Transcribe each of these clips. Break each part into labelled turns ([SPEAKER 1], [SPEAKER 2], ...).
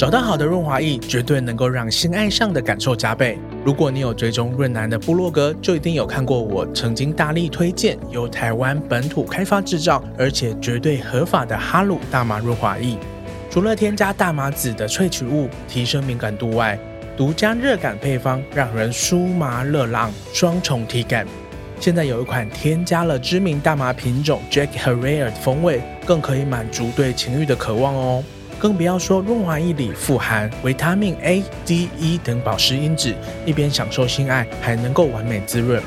[SPEAKER 1] 找到好的润滑液，绝对能够让性爱上的感受加倍。如果你有追踪润男的部落格，就一定有看过我曾经大力推荐由台湾本土开发制造，而且绝对合法的哈鲁大麻润滑液。除了添加大麻籽的萃取物提升敏感度外，独家热感配方让人酥麻热浪双重体感。现在有一款添加了知名大麻品种 Jack Herer 的风味，更可以满足对情欲的渴望哦。更不要说润滑液里富含维他命 A、D、E 等保湿因子，一边享受性爱，还能够完美滋润。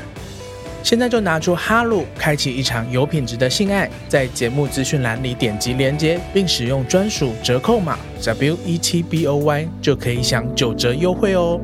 [SPEAKER 1] 现在就拿出哈鲁，开启一场有品质的性爱。在节目资讯栏里点击连接，并使用专属折扣码 W E T B O Y，就可以享九折优惠哦。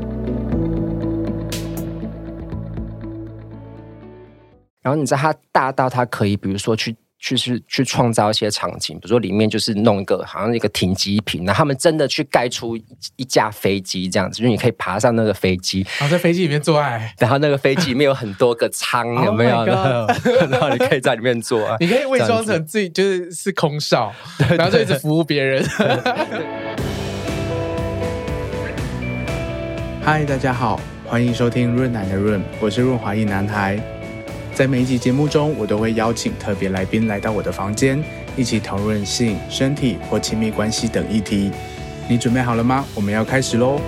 [SPEAKER 2] 然后你知道它大到它可以，比如说去。去是去创造一些场景，比如说里面就是弄一个好像一个停机坪，然后他们真的去盖出一架飞机这样子，就是你可以爬上那个飞机，
[SPEAKER 1] 然后在飞机里面做爱，
[SPEAKER 2] 然后那个飞机里面有很多个舱，有没有？然后你可以在里面做爱，
[SPEAKER 1] 你可以伪装成自己就是是空少，然后就一直服务别人。嗨，大家好，欢迎收听润奶的润，我是润滑一男孩。在每一集节目中，我都会邀请特别来宾来到我的房间，一起讨论性、身体或亲密关系等议题。你准备好了吗？我们要开始喽！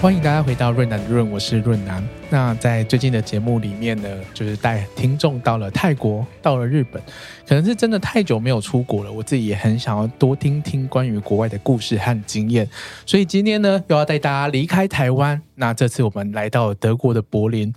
[SPEAKER 1] 欢迎大家回到润南润，我是润男。那在最近的节目里面呢，就是带听众到了泰国，到了日本，可能是真的太久没有出国了，我自己也很想要多听听关于国外的故事和经验，所以今天呢，又要带大家离开台湾。那这次我们来到德国的柏林，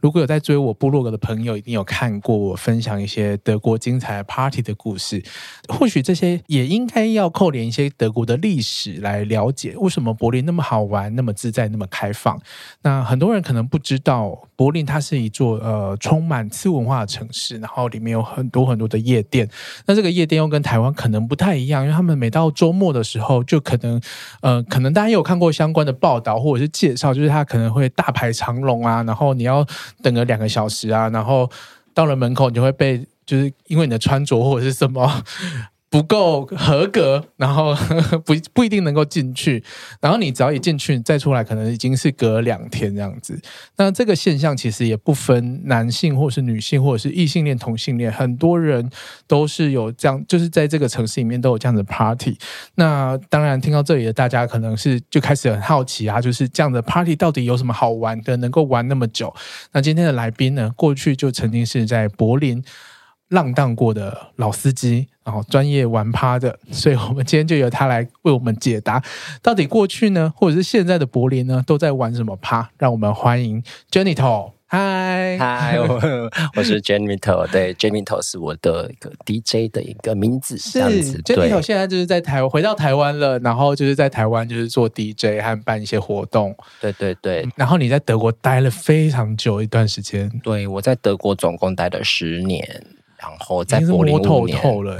[SPEAKER 1] 如果有在追我部落格的朋友，一定有看过我分享一些德国精彩 party 的故事。或许这些也应该要扣连一些德国的历史来了解，为什么柏林那么好玩、那么自在、那么开放。那很多人可能不知道，柏林它是一座呃充满次文化的城市，然后里面有很多很多的夜店。那这个夜店又跟台湾可能不太一样，因为他们每到周末的时候，就可能呃，可能大家有看过相关的报道或者是介绍，就是。它可能会大排长龙啊，然后你要等个两个小时啊，然后到了门口你就会被，就是因为你的穿着或者是什么。不够合格，然后 不不一定能够进去。然后你只要一进去，再出来可能已经是隔两天这样子。那这个现象其实也不分男性或是女性，或者是异性恋、同性恋，很多人都是有这样，就是在这个城市里面都有这样的 party。那当然，听到这里的大家可能是就开始很好奇啊，就是这样的 party 到底有什么好玩的，能够玩那么久？那今天的来宾呢，过去就曾经是在柏林。浪荡过的老司机，然后专业玩趴的，所以我们今天就由他来为我们解答，到底过去呢，或者是现在的柏林呢，都在玩什么趴？让我们欢迎 Janito。嗨
[SPEAKER 2] 嗨，我 我是 Janito，对，Janito 是我的一个 DJ 的一个名字，是这样子。
[SPEAKER 1] Janito 现在就是在台回到台湾了，然后就是在台湾就是做 DJ 和办一些活动。
[SPEAKER 2] 对对对，
[SPEAKER 1] 然后你在德国待了非常久一段时间。
[SPEAKER 2] 对，我在德国总共待了十年。然后在柏林五年，
[SPEAKER 1] 透了。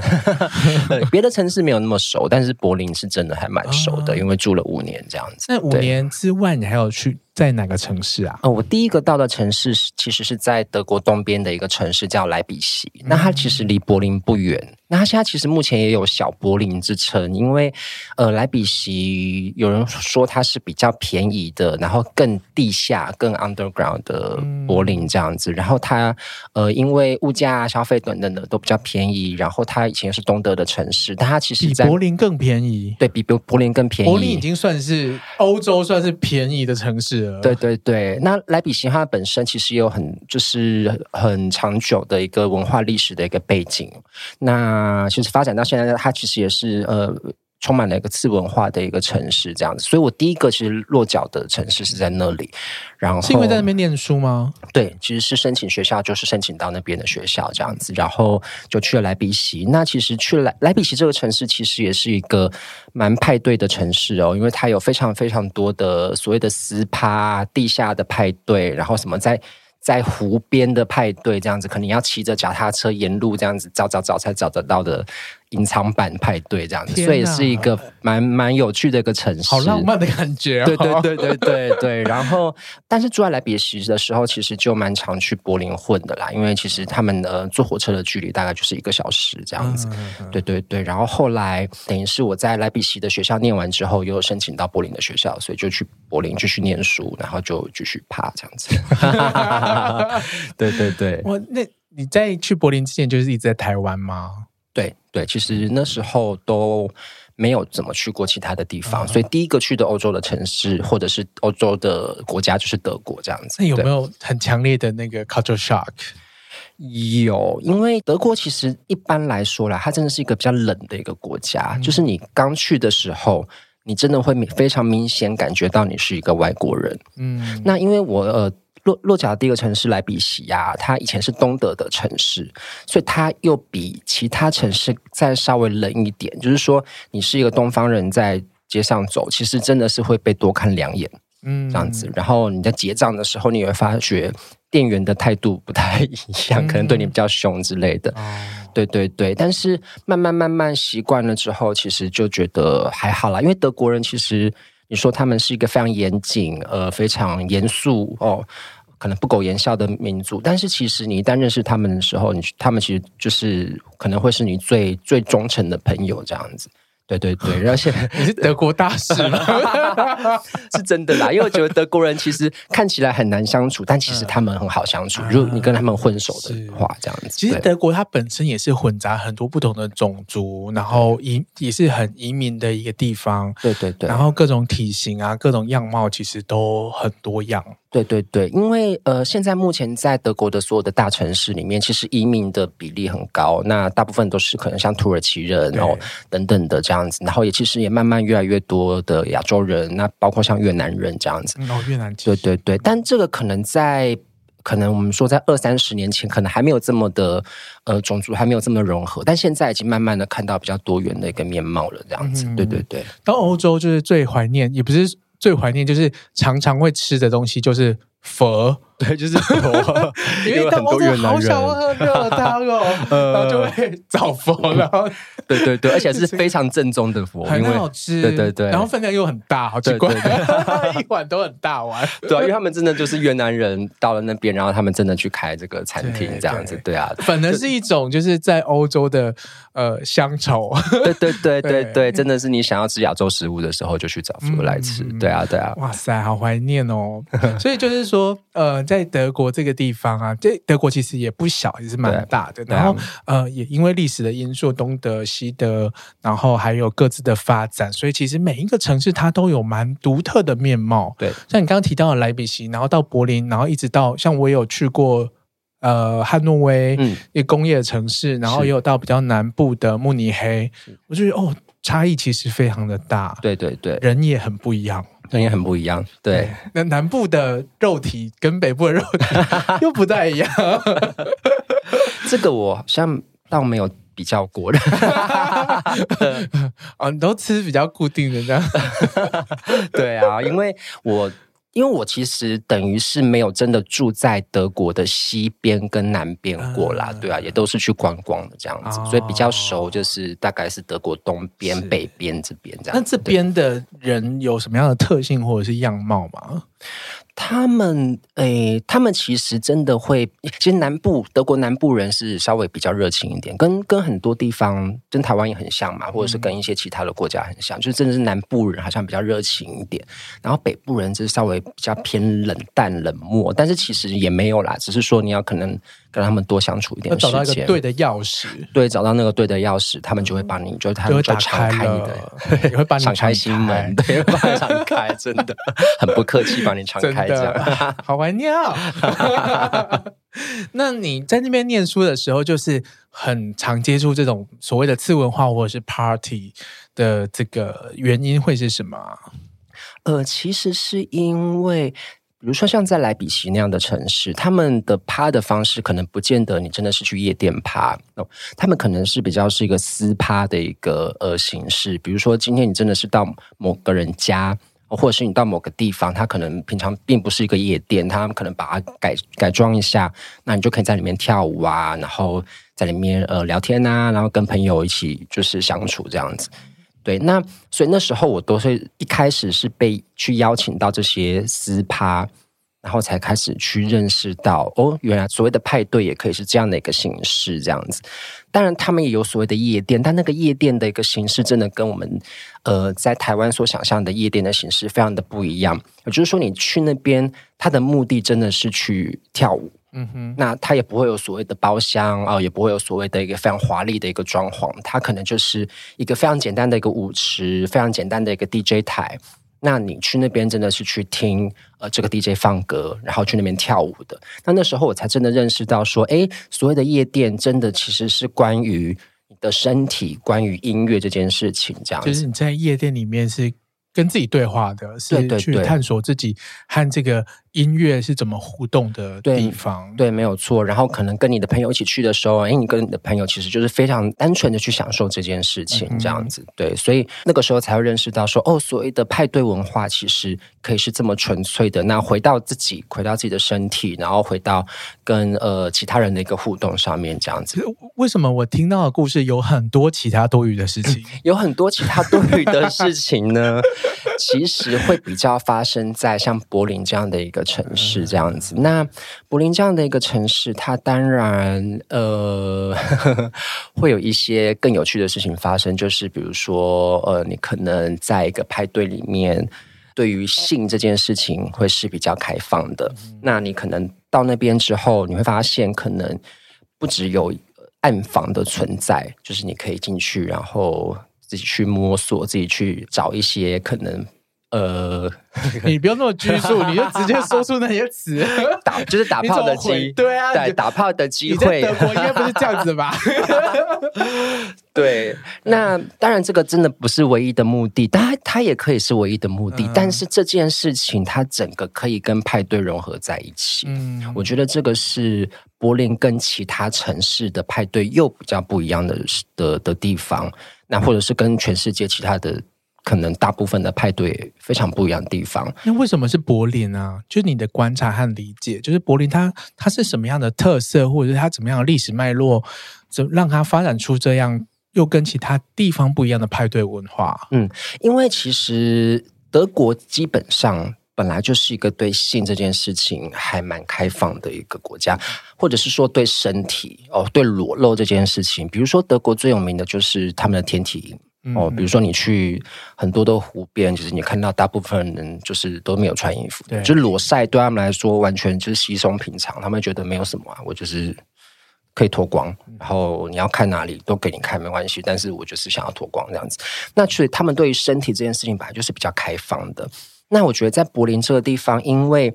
[SPEAKER 2] 别的城市没有那么熟，但是柏林是真的还蛮熟的，哦、因为住了五年这样子。
[SPEAKER 1] 那五年之外，你还有去在哪个城市啊？
[SPEAKER 2] 呃，我第一个到的城市是其实是在德国东边的一个城市叫莱比锡，嗯、那它其实离柏林不远。那它现在其实目前也有小柏林之称，因为呃，莱比锡有人说它是比较便宜的，然后更地下、更 underground 的柏林这样子。嗯、然后它呃，因为物价、消费等等的都比较便宜，然后它以前是东德的城市，但它其实在
[SPEAKER 1] 比柏林更便宜，
[SPEAKER 2] 对，比柏柏林更便宜。
[SPEAKER 1] 柏林已经算是欧洲算是便宜的城市了。
[SPEAKER 2] 对对对，那莱比锡它本身其实也有很就是很长久的一个文化历史的一个背景。那，其实发展到现在，它其实也是呃，充满了一个次文化的一个城市这样子。所以我第一个其实落脚的城市是在那里，然后是
[SPEAKER 1] 因为在那边念书吗？
[SPEAKER 2] 对，其实是申请学校，就是申请到那边的学校这样子，然后就去了莱比锡。那其实去了莱莱比锡这个城市，其实也是一个蛮派对的城市哦，因为它有非常非常多的所谓的私趴、地下的派对，然后什么在。在湖边的派对这样子，可能要骑着脚踏车沿路这样子找找找才找得到的隐藏版派对这样子，所以是一个蛮蛮有趣的一个城市，
[SPEAKER 1] 好浪漫的感觉、哦。
[SPEAKER 2] 对对对对对对。然后，但是住在莱比锡的时候，其实就蛮常去柏林混的啦，因为其实他们呃坐火车的距离大概就是一个小时这样子。嗯、对对对。然后后来等于是我在莱比锡的学校念完之后，又申请到柏林的学校，所以就去柏林继续念书，然后就继续爬这样子。对对对。
[SPEAKER 1] 我那你在去柏林之前，就是一直在台湾吗？
[SPEAKER 2] 对对，其实那时候都没有怎么去过其他的地方，所以第一个去的欧洲的城市或者是欧洲的国家就是德国这样子。
[SPEAKER 1] 那有没有很强烈的那个 culture shock？
[SPEAKER 2] 有，因为德国其实一般来说啦，它真的是一个比较冷的一个国家，嗯、就是你刚去的时候，你真的会非常明显感觉到你是一个外国人。嗯，那因为我呃。落落脚的第一个城市莱比锡呀，它以前是东德的城市，所以它又比其他城市再稍微冷一点。就是说，你是一个东方人在街上走，其实真的是会被多看两眼，嗯，这样子。然后你在结账的时候，你也会发觉店员的态度不太一样，可能对你比较凶之类的。对对对，但是慢慢慢慢习惯了之后，其实就觉得还好啦，因为德国人其实你说他们是一个非常严谨、呃，非常严肃哦。可能不苟言笑的民族，但是其实你一旦认识他们的时候，你他们其实就是可能会是你最最忠诚的朋友这样子。对对对，而且
[SPEAKER 1] 你是德国大使吗？
[SPEAKER 2] 是真的啦，因为我觉得德国人其实看起来很难相处，但其实他们很好相处。如果你跟他们混熟的话，这样子。
[SPEAKER 1] 其实德国它本身也是混杂很多不同的种族，然后移也是很移民的一个地方。
[SPEAKER 2] 对对对，
[SPEAKER 1] 然后各种体型啊，各种样貌其实都很多样。
[SPEAKER 2] 对对对，因为呃，现在目前在德国的所有的大城市里面，其实移民的比例很高，那大部分都是可能像土耳其人，然后等等的这样子，然后也其实也慢慢越来越多的亚洲人，那包括像越南人这样子。
[SPEAKER 1] 哦，越南。
[SPEAKER 2] 对对对，但这个可能在可能我们说在二三十年前，可能还没有这么的呃种族还没有这么融合，但现在已经慢慢的看到比较多元的一个面貌了，这样子。嗯、对对对，
[SPEAKER 1] 到欧洲就是最怀念，也不是。最怀念就是常常会吃的东西，就是佛。
[SPEAKER 2] 对，就是佛，
[SPEAKER 1] 因为很多越南人好想喝热汤哦，然后就会 找佛，然后
[SPEAKER 2] 对对对，而且是非常正宗的佛，
[SPEAKER 1] 很好吃，
[SPEAKER 2] 对对对，
[SPEAKER 1] 然后分量又很大，好奇怪，一碗都很大碗，
[SPEAKER 2] 对啊，因为他们真的就是越南人到了那边，然后他们真的去开这个餐厅这样子，对啊，
[SPEAKER 1] 反而是一种就是在欧洲的呃乡愁，
[SPEAKER 2] 对对对对对，真的是你想要吃亚洲食物的时候就去找佛来吃，对啊对啊，
[SPEAKER 1] 哇塞，好怀念哦，所以就是说呃。在德国这个地方啊，这德国其实也不小，也是蛮大的。然后呃，也因为历史的因素，东德、西德，然后还有各自的发展，所以其实每一个城市它都有蛮独特的面貌。
[SPEAKER 2] 对，
[SPEAKER 1] 像你刚刚提到的莱比锡，然后到柏林，然后一直到像我也有去过呃汉诺威，嗯，一个工业城市，然后也有到比较南部的慕尼黑，我就觉得哦，差异其实非常的大。
[SPEAKER 2] 对对对，
[SPEAKER 1] 人也很不一样。
[SPEAKER 2] 那也很不一样，对。
[SPEAKER 1] 那南部的肉体跟北部的肉体 又不太一样，
[SPEAKER 2] 这个我好像倒没有比较过的。
[SPEAKER 1] 哦，你都吃比较固定的这样？
[SPEAKER 2] 对啊，因为我。因为我其实等于是没有真的住在德国的西边跟南边过啦，对啊，也都是去观光的这样子，所以比较熟，就是大概是德国东边、北边这边这样。
[SPEAKER 1] 那这边的人有什么样的特性或者是样貌吗？
[SPEAKER 2] 他们诶、欸，他们其实真的会，其实南部德国南部人是稍微比较热情一点，跟跟很多地方跟台湾也很像嘛，或者是跟一些其他的国家很像，嗯、就是真的是南部人好像比较热情一点，然后北部人就是稍微比较偏冷淡冷漠，但是其实也没有啦，只是说你要可能。让他们多相处一点时间，
[SPEAKER 1] 找到一个对的钥匙，
[SPEAKER 2] 对，找到那个对的钥匙，他们就会帮你，就他们就会敞开你的，
[SPEAKER 1] 也 会帮你
[SPEAKER 2] 敞开心门，对，敞开，真的。很不客气，帮你敞开这样，
[SPEAKER 1] 好怀念啊！那你在那边念书的时候，就是很常接触这种所谓的次文化或者是 party 的这个原因会是什么？
[SPEAKER 2] 呃，其实是因为。比如说，像在莱比锡那样的城市，他们的趴的方式可能不见得你真的是去夜店趴，哦，他们可能是比较是一个私趴的一个呃形式。比如说，今天你真的是到某个人家或者是你到某个地方，它可能平常并不是一个夜店，他可能把它改改装一下，那你就可以在里面跳舞啊，然后在里面呃聊天啊，然后跟朋友一起就是相处这样子。对，那所以那时候我都是一开始是被去邀请到这些私趴。然后才开始去认识到，哦，原来所谓的派对也可以是这样的一个形式，这样子。当然，他们也有所谓的夜店，但那个夜店的一个形式，真的跟我们呃在台湾所想象的夜店的形式非常的不一样。也就是说，你去那边，他的目的真的是去跳舞，嗯哼。那他也不会有所谓的包厢啊、呃，也不会有所谓的一个非常华丽的一个装潢，他可能就是一个非常简单的一个舞池，非常简单的一个 DJ 台。那你去那边真的是去听呃这个 DJ 放歌，然后去那边跳舞的。那那时候我才真的认识到说，哎，所谓的夜店真的其实是关于你的身体，关于音乐这件事情，这样。
[SPEAKER 1] 就是你在夜店里面是跟自己对话的，是去探索自己和这个。音乐是怎么互动的地方？
[SPEAKER 2] 对，对，没有错。然后可能跟你的朋友一起去的时候，哎，你跟你的朋友其实就是非常单纯的去享受这件事情，这样子。嗯、对，所以那个时候才会认识到说，哦，所谓的派对文化其实可以是这么纯粹的。那回到自己，回到自己的身体，然后回到跟呃其他人的一个互动上面，这样子。
[SPEAKER 1] 为什么我听到的故事有很多其他多余的事情？
[SPEAKER 2] 有很多其他多余的事情呢？其实会比较发生在像柏林这样的一个。城市这样子，那柏林这样的一个城市，它当然呃呵呵 会有一些更有趣的事情发生，就是比如说呃，你可能在一个派对里面，对于性这件事情会是比较开放的。嗯、那你可能到那边之后，你会发现可能不只有暗房的存在，就是你可以进去，然后自己去摸索，自己去找一些可能。呃，
[SPEAKER 1] 你不用那么拘束，你就直接说出那些词，
[SPEAKER 2] 打就是打 炮的机，
[SPEAKER 1] 对啊，
[SPEAKER 2] 对，打炮的机会，
[SPEAKER 1] 德国应该不是这样子吧？
[SPEAKER 2] 对，那当然这个真的不是唯一的目的，当然它也可以是唯一的目的，嗯、但是这件事情它整个可以跟派对融合在一起，嗯，我觉得这个是柏林跟其他城市的派对又比较不一样的的的地方，那或者是跟全世界其他的。可能大部分的派对非常不一样的地方。
[SPEAKER 1] 那为什么是柏林啊？就是你的观察和理解，就是柏林它它是什么样的特色，或者是它怎么样的历史脉络，怎让它发展出这样又跟其他地方不一样的派对文化？
[SPEAKER 2] 嗯，因为其实德国基本上本来就是一个对性这件事情还蛮开放的一个国家，或者是说对身体哦，对裸露这件事情，比如说德国最有名的就是他们的天体营。哦，比如说你去很多的湖边，其实你看到大部分人就是都没有穿衣服，对，就是裸晒对他们来说完全就是稀松平常，他们觉得没有什么啊，我就是可以脱光，然后你要看哪里都给你看没关系，但是我就是想要脱光这样子。那所以他们对于身体这件事情本来就是比较开放的。那我觉得在柏林这个地方，因为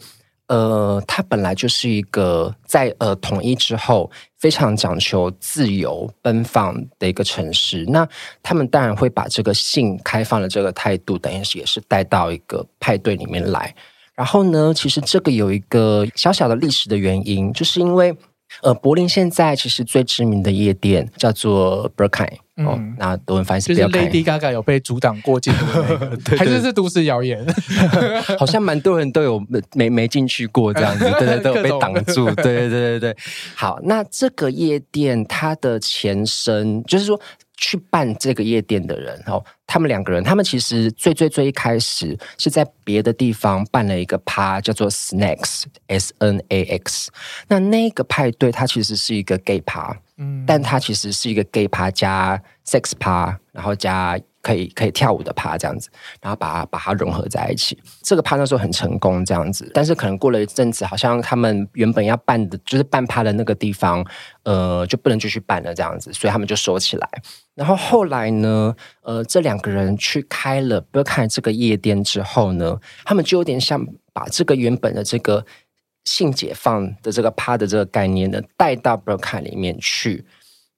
[SPEAKER 2] 呃，它本来就是一个在呃统一之后非常讲求自由奔放的一个城市。那他们当然会把这个性开放的这个态度，等于是也是带到一个派对里面来。然后呢，其实这个有一个小小的历史的原因，就是因为。呃，柏林现在其实最知名的夜店叫做 Berghain、嗯、哦，那多人翻译是
[SPEAKER 1] Lady Gaga 有被阻挡过进入 还是是都市谣言？
[SPEAKER 2] 好像蛮多人都有没没进去过这样子，对 对，都有被挡住，对对对对对。好，那这个夜店它的前身就是说。去办这个夜店的人，哦，他们两个人，他们其实最最最一开始是在别的地方办了一个趴，叫做 Snacks，S N A X。那那个派对，它其实是一个 gay 趴，但它其实是一个 gay 趴加 sex 趴，然后加。可以可以跳舞的趴这样子，然后把它把它融合在一起。这个趴那时候很成功这样子，但是可能过了一阵子，好像他们原本要办的就是办趴的那个地方，呃，就不能继续办了这样子，所以他们就收起来。然后后来呢，呃，这两个人去开了不开这个夜店之后呢，他们就有点像把这个原本的这个性解放的这个趴的这个概念呢，带到 broken 里面去。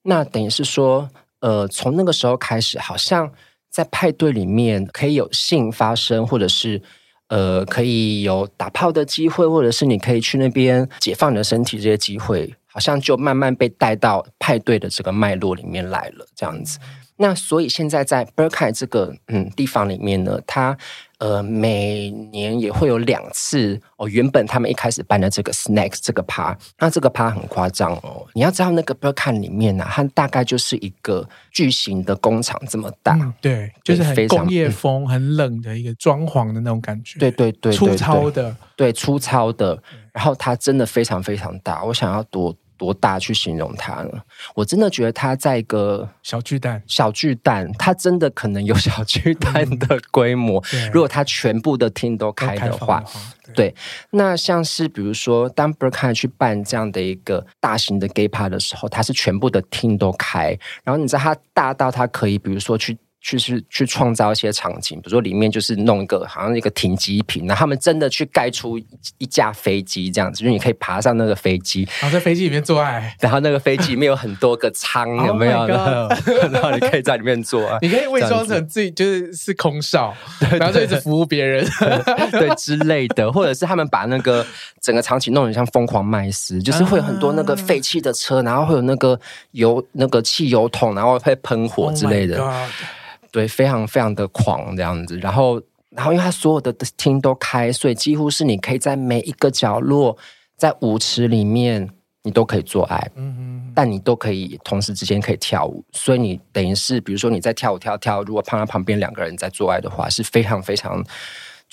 [SPEAKER 2] 那等于是说，呃，从那个时候开始，好像。在派对里面可以有性发生，或者是呃可以有打炮的机会，或者是你可以去那边解放你的身体，这些机会好像就慢慢被带到派对的这个脉络里面来了，这样子。那所以现在在 Berkay 这个嗯地方里面呢，它呃每年也会有两次哦。原本他们一开始办的这个 Snacks 这个趴，那这个趴很夸张哦。你要知道那个 Berkay 里面呢、啊，它大概就是一个巨型的工厂这么大，
[SPEAKER 1] 嗯、对，就是很工业风、很冷的一个装潢的那种感觉。
[SPEAKER 2] 对对对，对，
[SPEAKER 1] 粗糙的，
[SPEAKER 2] 对粗糙的。然后它真的非常非常大，我想要多。多大去形容它呢？我真的觉得它在一个
[SPEAKER 1] 小巨蛋，
[SPEAKER 2] 小巨蛋，它真的可能有小巨蛋的规模。嗯、如果它全部的厅都开的话，的话对，对，那像是比如说，当 Berkay 去办这样的一个大型的 gay party 的时候，它是全部的厅都开，然后你知道它大到它可以，比如说去。去是去创造一些场景，比如说里面就是弄一个好像一个停机坪，然后他们真的去盖出一架飞机这样子，就是你可以爬上那个飞机，
[SPEAKER 1] 然后在飞机里面做爱，
[SPEAKER 2] 然后那个飞机里面有很多个舱，有没有？oh、然后你可以在里面做爱，
[SPEAKER 1] 你可以伪装成自己就是是空少，然后就一直服务别人，
[SPEAKER 2] 对，对之类的，或者是他们把那个整个场景弄得像疯狂麦斯，就是会有很多那个废弃的车，然后会有那个油那个汽油桶，然后会喷火之类的。Oh 对，非常非常的狂这样子，然后，然后因为它所有的厅都开，所以几乎是你可以在每一个角落，在舞池里面，你都可以做爱，嗯嗯，但你都可以同时之间可以跳舞，所以你等于是，比如说你在跳舞跳跳，如果碰到旁边两个人在做爱的话，是非常非常。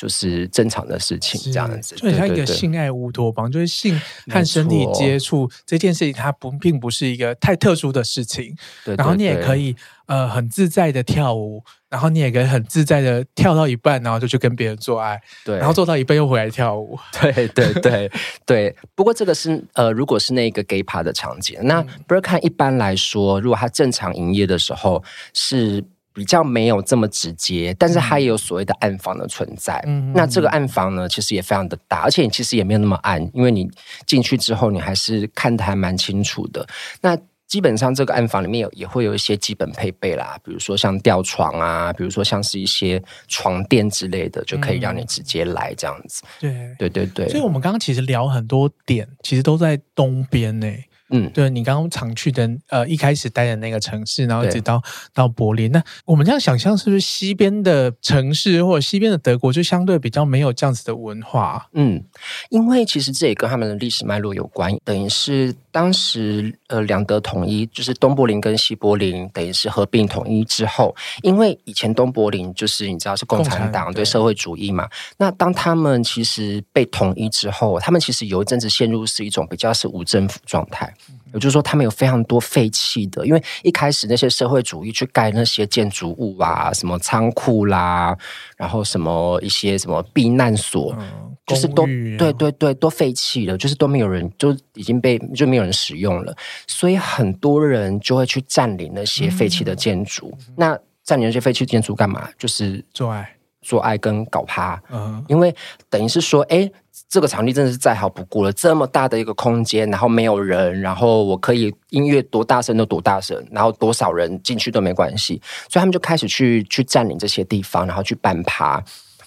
[SPEAKER 2] 就是正常的事情，这样子，
[SPEAKER 1] 就像一个性爱乌托邦，就是性和身体接触这件事情，它不并不是一个太特殊的事情。对，然后你也可以呃很自在的跳舞，然后你也可以很自在的跳到一半，然后就去跟别人做爱，对，然后做到一半又回来跳舞。
[SPEAKER 2] 对对对对。不过这个是呃，如果是那个 gay party 的场景，那 b e r k a n 一般来说，如果他正常营业的时候是。比较没有这么直接，但是它也有所谓的暗房的存在。嗯，那这个暗房呢，其实也非常的大，而且你其实也没有那么暗，因为你进去之后，你还是看的还蛮清楚的。那基本上这个暗房里面有也会有一些基本配备啦，比如说像吊床啊，比如说像是一些床垫之类的，就可以让你直接来这样子。
[SPEAKER 1] 对，
[SPEAKER 2] 对对对。
[SPEAKER 1] 所以我们刚刚其实聊很多点，其实都在东边呢。
[SPEAKER 2] 嗯，
[SPEAKER 1] 对，你刚刚常去的，呃，一开始待的那个城市，然后一直到到柏林，那我们这样想象，是不是西边的城市或者西边的德国就相对比较没有这样子的文化？
[SPEAKER 2] 嗯，因为其实这也跟他们的历史脉络有关，等于是当时呃两德统一，就是东柏林跟西柏林等于是合并统一之后，因为以前东柏林就是你知道是共产党对，社会主义嘛，那当他们其实被统一之后，他们其实有一阵子陷入是一种比较是无政府状态。也就是说，他们有非常多废弃的，因为一开始那些社会主义去盖那些建筑物啊，什么仓库啦，然后什么一些什么避难所，嗯、就是都对对对，都废弃了，就是都没有人，就已经被就没有人使用了，所以很多人就会去占领那些废弃的建筑。嗯、那占领那些废弃建筑干嘛？就是
[SPEAKER 1] 做爱、
[SPEAKER 2] 做爱跟搞趴。嗯，因为等于是说，哎。这个场地真的是再好不过了，这么大的一个空间，然后没有人，然后我可以音乐多大声都多大声，然后多少人进去都没关系，所以他们就开始去去占领这些地方，然后去办趴。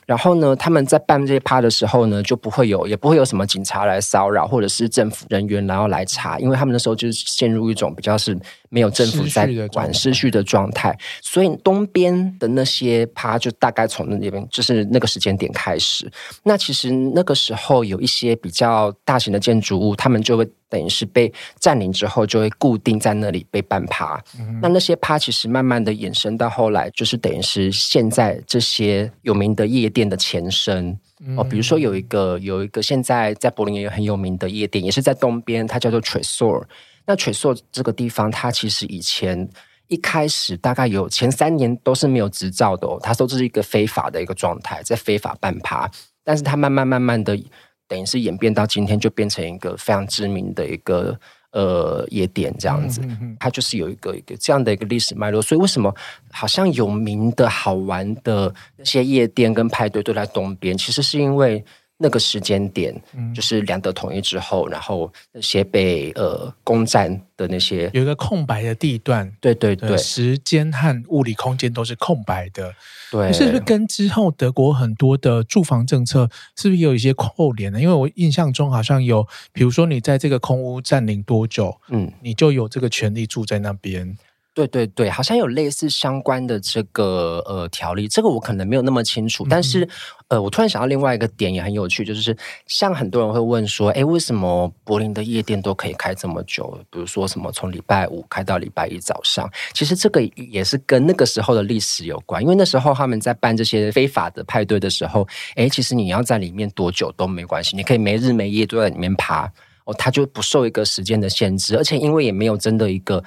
[SPEAKER 2] 然后呢，他们在办这些趴的时候呢，就不会有，也不会有什么警察来骚扰，或者是政府人员然后来查，因为他们那时候就是陷入一种比较是没有政府在管失序的状态，所以东边的那些趴就大概从那边就是那个时间点开始。那其实那个时候有一些比较大型的建筑物，他们就会。等于是被占领之后，就会固定在那里被办趴。嗯、那那些趴其实慢慢的衍生到后来，就是等于是现在这些有名的夜店的前身。嗯、哦，比如说有一个有一个现在在柏林也有很有名的夜店，也是在东边，它叫做 Tresor。那 Tresor 这个地方，它其实以前一开始大概有前三年都是没有执照的哦，它都是一个非法的一个状态，在非法办趴。但是它慢慢慢慢的。等于是演变到今天，就变成一个非常知名的一个呃夜店这样子，它就是有一个一个这样的一个历史脉络。所以为什么好像有名的好玩的那些夜店跟派对都在东边？其实是因为。那个时间点，就是两德统一之后，然后那些被呃攻占的那些
[SPEAKER 1] 有一个空白的地段，
[SPEAKER 2] 对对对，
[SPEAKER 1] 时间和物理空间都是空白的，
[SPEAKER 2] 对，
[SPEAKER 1] 是不是跟之后德国很多的住房政策是不是有一些扣连呢？因为我印象中好像有，比如说你在这个空屋占领多久，嗯，你就有这个权利住在那边。
[SPEAKER 2] 对对对，好像有类似相关的这个呃条例，这个我可能没有那么清楚。嗯、但是呃，我突然想到另外一个点也很有趣，就是像很多人会问说，哎，为什么柏林的夜店都可以开这么久？比如说什么从礼拜五开到礼拜一早上，其实这个也是跟那个时候的历史有关，因为那时候他们在办这些非法的派对的时候，哎，其实你要在里面多久都没关系，你可以没日没夜都在里面爬哦，它就不受一个时间的限制，而且因为也没有真的一个。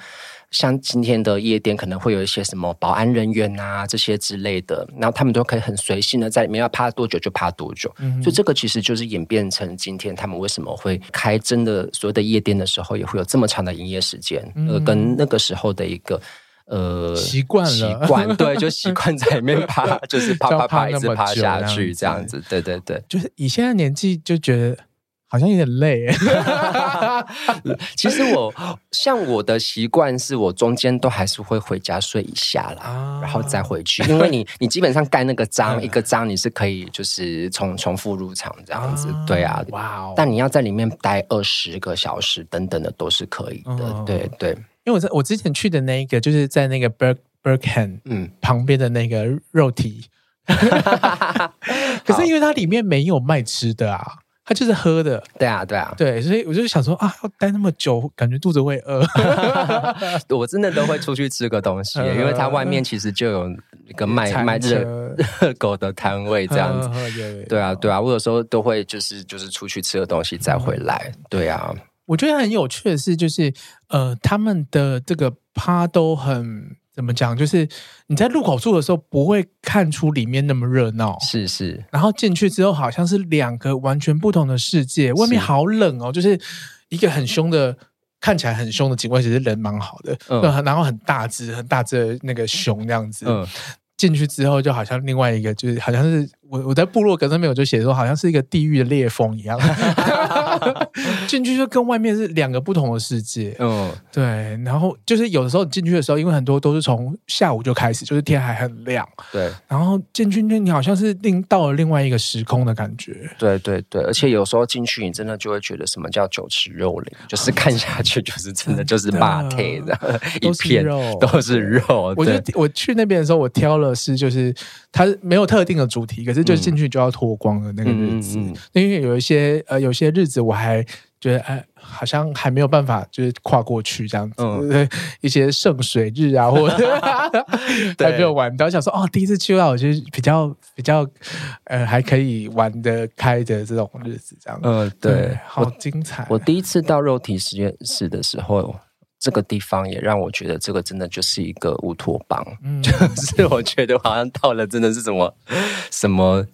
[SPEAKER 2] 像今天的夜店可能会有一些什么保安人员啊这些之类的，然后他们都可以很随性的在里面要趴多久就趴多久，嗯、所以这个其实就是演变成今天他们为什么会开真的所有的夜店的时候也会有这么长的营业时间，嗯、呃，跟那个时候的一个呃
[SPEAKER 1] 习惯了。习惯，
[SPEAKER 2] 对，就习惯在里面趴，就是趴趴趴一直趴下去这样子，对对对，
[SPEAKER 1] 就是以现在年纪就觉得。好像有点累。
[SPEAKER 2] 其实我像我的习惯是，我中间都还是会回家睡一下啦，啊、然后再回去。因为你 你基本上盖那个章，一个章你是可以就是重重复入场这样子，啊对啊。哇哦！但你要在里面待二十个小时等等的都是可以的，哦、对对。
[SPEAKER 1] 因为我在我之前去的那一个就是在那个 Berk Berghain 嗯旁边的那个肉体，可是因为它里面没有卖吃的啊。他就是喝的，
[SPEAKER 2] 对啊，对啊，
[SPEAKER 1] 对，所以我就想说啊，要待那么久，感觉肚子会饿。
[SPEAKER 2] 我真的都会出去吃个东西，因为它外面其实就有一个卖卖热热 狗的摊位这样子。对啊，对啊，我有时候都会就是就是出去吃个东西再回来。对啊，
[SPEAKER 1] 我觉得很有趣的是，就是呃，他们的这个趴都很。怎么讲？就是你在入口处的时候不会看出里面那么热闹，
[SPEAKER 2] 是是。
[SPEAKER 1] 然后进去之后好像是两个完全不同的世界。外面好冷哦，就是一个很凶的，看起来很凶的警官，其实人蛮好的。嗯。然后很大只，很大只的那个熊那样子。嗯。进去之后就好像另外一个，就是好像是我我在部落格上面我就写说，好像是一个地狱的裂缝一样。进去就跟外面是两个不同的世界，嗯，对。然后就是有的时候进去的时候，因为很多都是从下午就开始，就是天还很亮，
[SPEAKER 2] 对。
[SPEAKER 1] 然后进去那你好像是另到了另外一个时空的感觉，
[SPEAKER 2] 对对对。而且有时候进去，你真的就会觉得什么叫酒池肉林，就是看下去就是真的就是马蹄的 一片肉，都是肉。
[SPEAKER 1] 我就我去那边的时候，我挑了是就是它没有特定的主题，可是就进去就要脱光的那个日子，因为有一些呃有些日子。我还觉得哎，好像还没有办法，就是跨过去这样子。嗯、一些圣水日啊，或者 还没有玩到，想说哦，第一次去到，我觉得比较比较呃，还可以玩得开的这种日子，这样。
[SPEAKER 2] 嗯，对，对
[SPEAKER 1] 好精彩
[SPEAKER 2] 我。我第一次到肉体实验室的时候，这个地方也让我觉得，这个真的就是一个乌托邦。嗯，就是我觉得好像到了，真的是什么什么。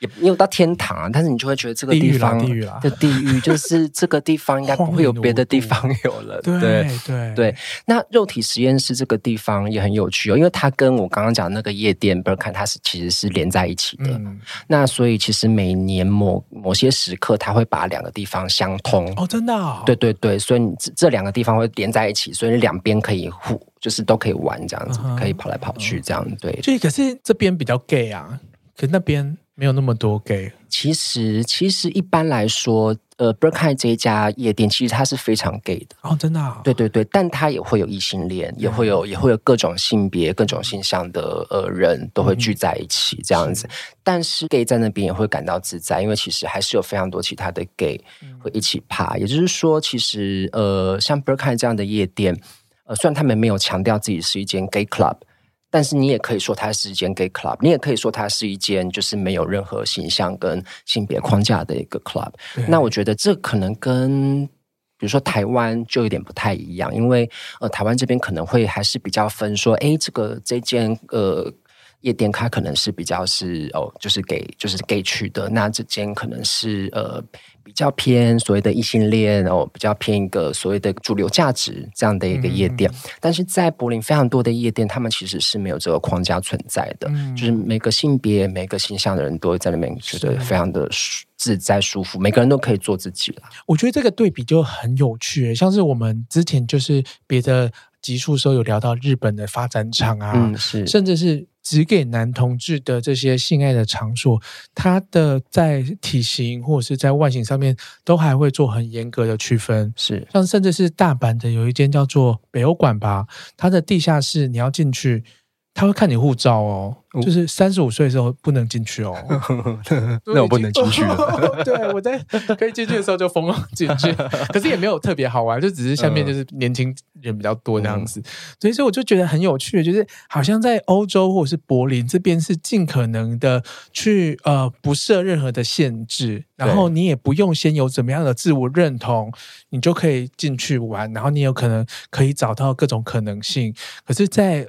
[SPEAKER 2] 也没有到天堂啊，但是你就会觉得这个地方的地狱，就是这个地方应该不会有别的地方有了。对对对，那肉体实验室这个地方也很有趣哦，因为它跟我刚刚讲的那个夜店 Berghain 它是其实是连在一起的。嗯、那所以其实每年某某些时刻，它会把两个地方相通。
[SPEAKER 1] 哦，真的、哦？对
[SPEAKER 2] 对对，所以你这这两个地方会连在一起，所以两边可以互，就是都可以玩这样子，嗯、可以跑来跑去这样。对。
[SPEAKER 1] 所以可是这边比较 gay 啊，可是那边。没有那么多 gay。
[SPEAKER 2] 其实，其实一般来说，呃，Berghain 这一家夜店其实它是非常 gay 的
[SPEAKER 1] 哦，真的、哦。
[SPEAKER 2] 对对对，但它也会有异性恋，也会有也会有各种性别、各种性向的呃人都会聚在一起这样子。嗯、但是 gay 在那边也会感到自在，因为其实还是有非常多其他的 gay 会一起趴。嗯、也就是说，其实呃，像 Berghain 这样的夜店，呃，虽然他们没有强调自己是一间 gay club。但是你也可以说它是一间 gay club，你也可以说它是一间就是没有任何形象跟性别框架的一个 club。那我觉得这可能跟比如说台湾就有点不太一样，因为呃台湾这边可能会还是比较分说，哎，这个这间呃夜店它可能是比较是哦，就是给就是 gay 去的，那这间可能是呃。比较偏所谓的异性恋哦，比较偏一个所谓的主流价值这样的一个夜店，嗯、但是在柏林非常多的夜店，他们其实是没有这个框架存在的，嗯、就是每个性别、每个形象的人都会在里面觉得非常的自在舒服，每个人都可以做自己了。
[SPEAKER 1] 我觉得这个对比就很有趣，像是我们之前就是别的集数时候有聊到日本的发展场啊，
[SPEAKER 2] 嗯、是
[SPEAKER 1] 甚至是只给男同志的这些性爱的场所，它的在体型或者是在外形上面都还会做很严格的区分。
[SPEAKER 2] 是
[SPEAKER 1] 像甚至是大阪的有一间叫做北欧馆吧，它的地下室你要进去。他会看你护照哦，就是三十五岁的时候不能进去哦。
[SPEAKER 2] 那我不能进去了。
[SPEAKER 1] 对，我在可以进去的时候就疯狂进去，可是也没有特别好玩，就只是下面就是年轻人比较多这样子。所以说我就觉得很有趣，就是好像在欧洲或者是柏林这边是尽可能的去呃不设任何的限制，然后你也不用先有怎么样的自我认同，你就可以进去玩，然后你有可能可以找到各种可能性。可是，在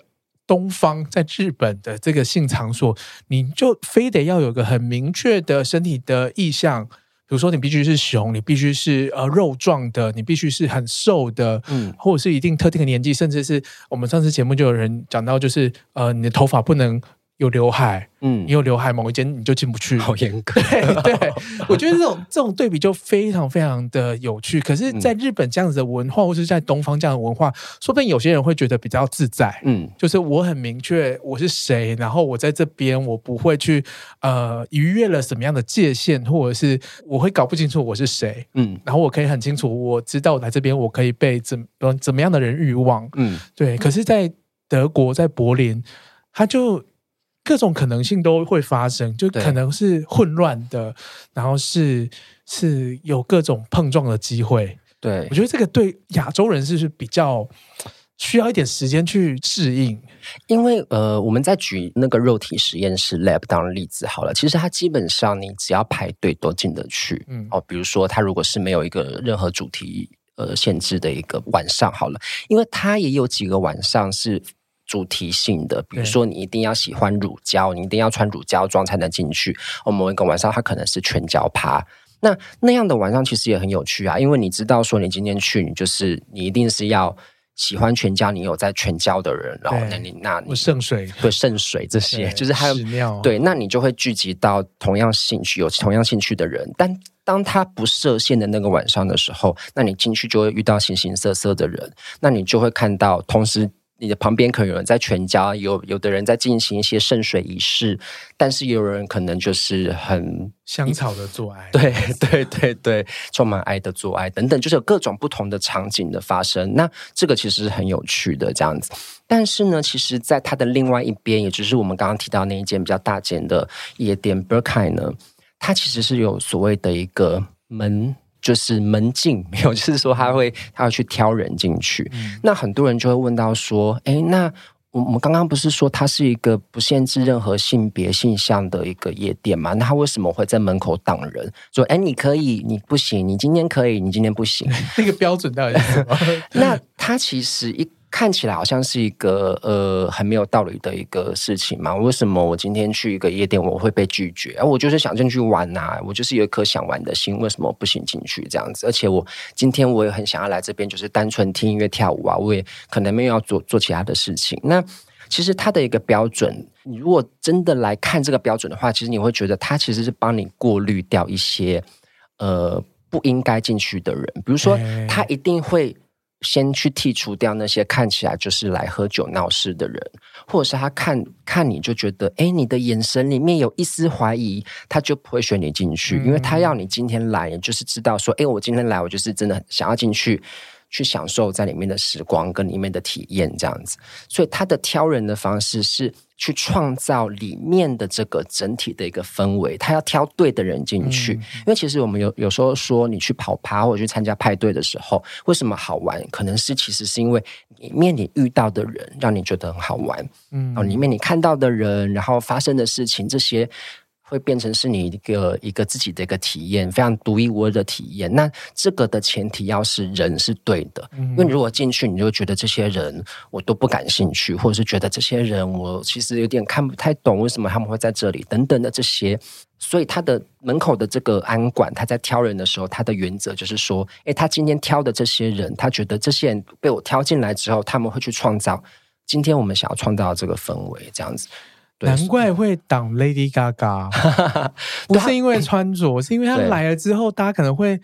[SPEAKER 1] 东方在日本的这个性场所，你就非得要有个很明确的身体的意向，比如说你必须是熊，你必须是呃肉壮的，你必须是很瘦的，嗯，或者是一定特定的年纪，甚至是我们上次节目就有人讲到，就是呃你的头发不能有刘海。嗯，你有刘海，某一间你就进不去，
[SPEAKER 2] 好严格。
[SPEAKER 1] 对对，我觉得这种 这种对比就非常非常的有趣。可是，在日本这样子的文化，或是在东方这样的文化，说不定有些人会觉得比较自在。嗯，就是我很明确我是谁，然后我在这边我不会去呃逾越了什么样的界限，或者是我会搞不清楚我是谁。嗯，然后我可以很清楚，我知道我来这边我可以被怎么怎么样的人欲望。嗯，对。可是，在德国，在柏林，他就。各种可能性都会发生，就可能是混乱的，然后是是有各种碰撞的机会。
[SPEAKER 2] 对，
[SPEAKER 1] 我觉得这个对亚洲人是不是比较需要一点时间去适应？
[SPEAKER 2] 因为呃，我们在举那个肉体实验室 lab 当例子好了，其实它基本上你只要排队都进得去。嗯，哦，比如说它如果是没有一个任何主题呃限制的一个晚上好了，因为它也有几个晚上是。主题性的，比如说你一定要喜欢乳胶，你一定要穿乳胶装才能进去。我们一个晚上，它可能是全胶趴。那那样的晚上其实也很有趣啊，因为你知道说你今天去，你就是你一定是要喜欢全胶，你有在全胶的人，然后那你那你
[SPEAKER 1] 圣水
[SPEAKER 2] 对圣水这些，就是还有对，那你就会聚集到同样兴趣有同样兴趣的人。但当他不设限的那个晚上的时候，那你进去就会遇到形形色色的人，那你就会看到同时。你的旁边可能有人在全家，有有的人在进行一些圣水仪式，但是也有人可能就是很
[SPEAKER 1] 香草的做爱，
[SPEAKER 2] 对对对对，充满爱的做爱等等，就是有各种不同的场景的发生。那这个其实是很有趣的这样子。但是呢，其实在它的另外一边，也就是我们刚刚提到那一间比较大间的夜店 Berghain 呢，它其实是有所谓的一个门。就是门禁 没有，就是说他会他要去挑人进去。嗯、那很多人就会问到说：“哎，那我我们刚刚不是说它是一个不限制任何性别性向的一个夜店吗？那他为什么会在门口挡人？说：哎，你可以，你不行，你今天可以，你今天不行。
[SPEAKER 1] 那个标准到底是什么？
[SPEAKER 2] 那他其实一。看起来好像是一个呃很没有道理的一个事情嘛？为什么我今天去一个夜店我会被拒绝？啊，我就是想进去玩呐，啊，我就是有一颗想玩的心，为什么不行进去这样子？而且我今天我也很想要来这边，就是单纯听音乐跳舞啊，我也可能没有要做做其他的事情。那其实它的一个标准，你如果真的来看这个标准的话，其实你会觉得它其实是帮你过滤掉一些呃不应该进去的人，比如说他一定会。先去剔除掉那些看起来就是来喝酒闹事的人，或者是他看看你就觉得，哎，你的眼神里面有一丝怀疑，他就不会选你进去，因为他要你今天来，就是知道说，哎，我今天来，我就是真的想要进去。去享受在里面的时光跟里面的体验，这样子，所以他的挑人的方式是去创造里面的这个整体的一个氛围，他要挑对的人进去。嗯、因为其实我们有有时候说，你去跑趴或者去参加派对的时候，为什么好玩？可能是其实是因为里面你遇到的人让你觉得很好玩，嗯，里面你看到的人，然后发生的事情这些。会变成是你一个一个自己的一个体验，非常独一无二的体验。那这个的前提要是人是对的，嗯、因为你如果进去，你就觉得这些人我都不感兴趣，或者是觉得这些人我其实有点看不太懂，为什么他们会在这里等等的这些。所以他的门口的这个安管，他在挑人的时候，他的原则就是说，诶，他今天挑的这些人，他觉得这些人被我挑进来之后，他们会去创造今天我们想要创造的这个氛围，这样子。
[SPEAKER 1] 难怪会挡 Lady Gaga，不是因为穿着，是因为他来了之后，大家可能会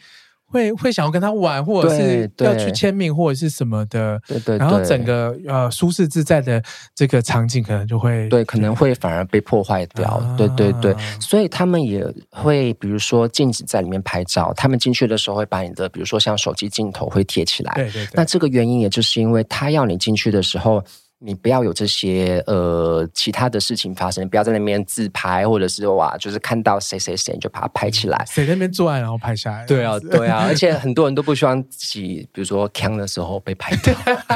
[SPEAKER 1] 会会想要跟他玩，或者是要去签名或者是什么的，
[SPEAKER 2] 对对，对。
[SPEAKER 1] 然后整个呃舒适自在的这个场景可能就会
[SPEAKER 2] 对，可能会反而被破坏掉。啊、对对对，所以他们也会比如说禁止在里面拍照，他们进去的时候会把你的比如说像手机镜头会贴起来。对对对。那这个原因也就是因为他要你进去的时候。你不要有这些呃其他的事情发生，不要在那边自拍，或者是哇，就是看到谁谁谁就把它拍起来，
[SPEAKER 1] 谁在那边做爱然后拍下来。
[SPEAKER 2] 对啊，对啊，而且很多人都不希望自己，比如说锵的时候被拍到，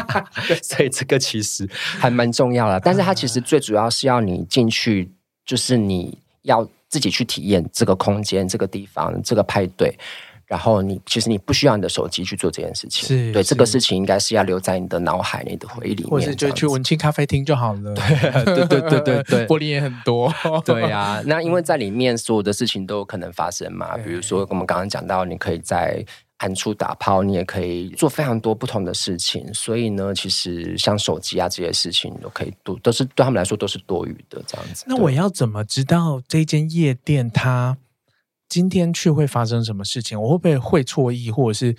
[SPEAKER 2] 所以这个其实还蛮重要的。但是它其实最主要是要你进去，就是你要自己去体验这个空间、这个地方、这个派对。然后你其实你不需要你的手机去做这件事情，是对这个事情应该是要留在你的脑海、你的回忆里面，
[SPEAKER 1] 或者就去文青咖啡厅就好了。
[SPEAKER 2] 对对对对对对，
[SPEAKER 1] 玻璃 也很多。
[SPEAKER 2] 对呀、啊，那因为在里面所有的事情都有可能发生嘛，比如说我们刚刚讲到，你可以在暗处打炮，你也可以做非常多不同的事情。所以呢，其实像手机啊这些事情都可以都都是对他们来说都是多余的这样子。
[SPEAKER 1] 那我要怎么知道这间夜店它？今天去会发生什么事情？我会不会会错意，或者是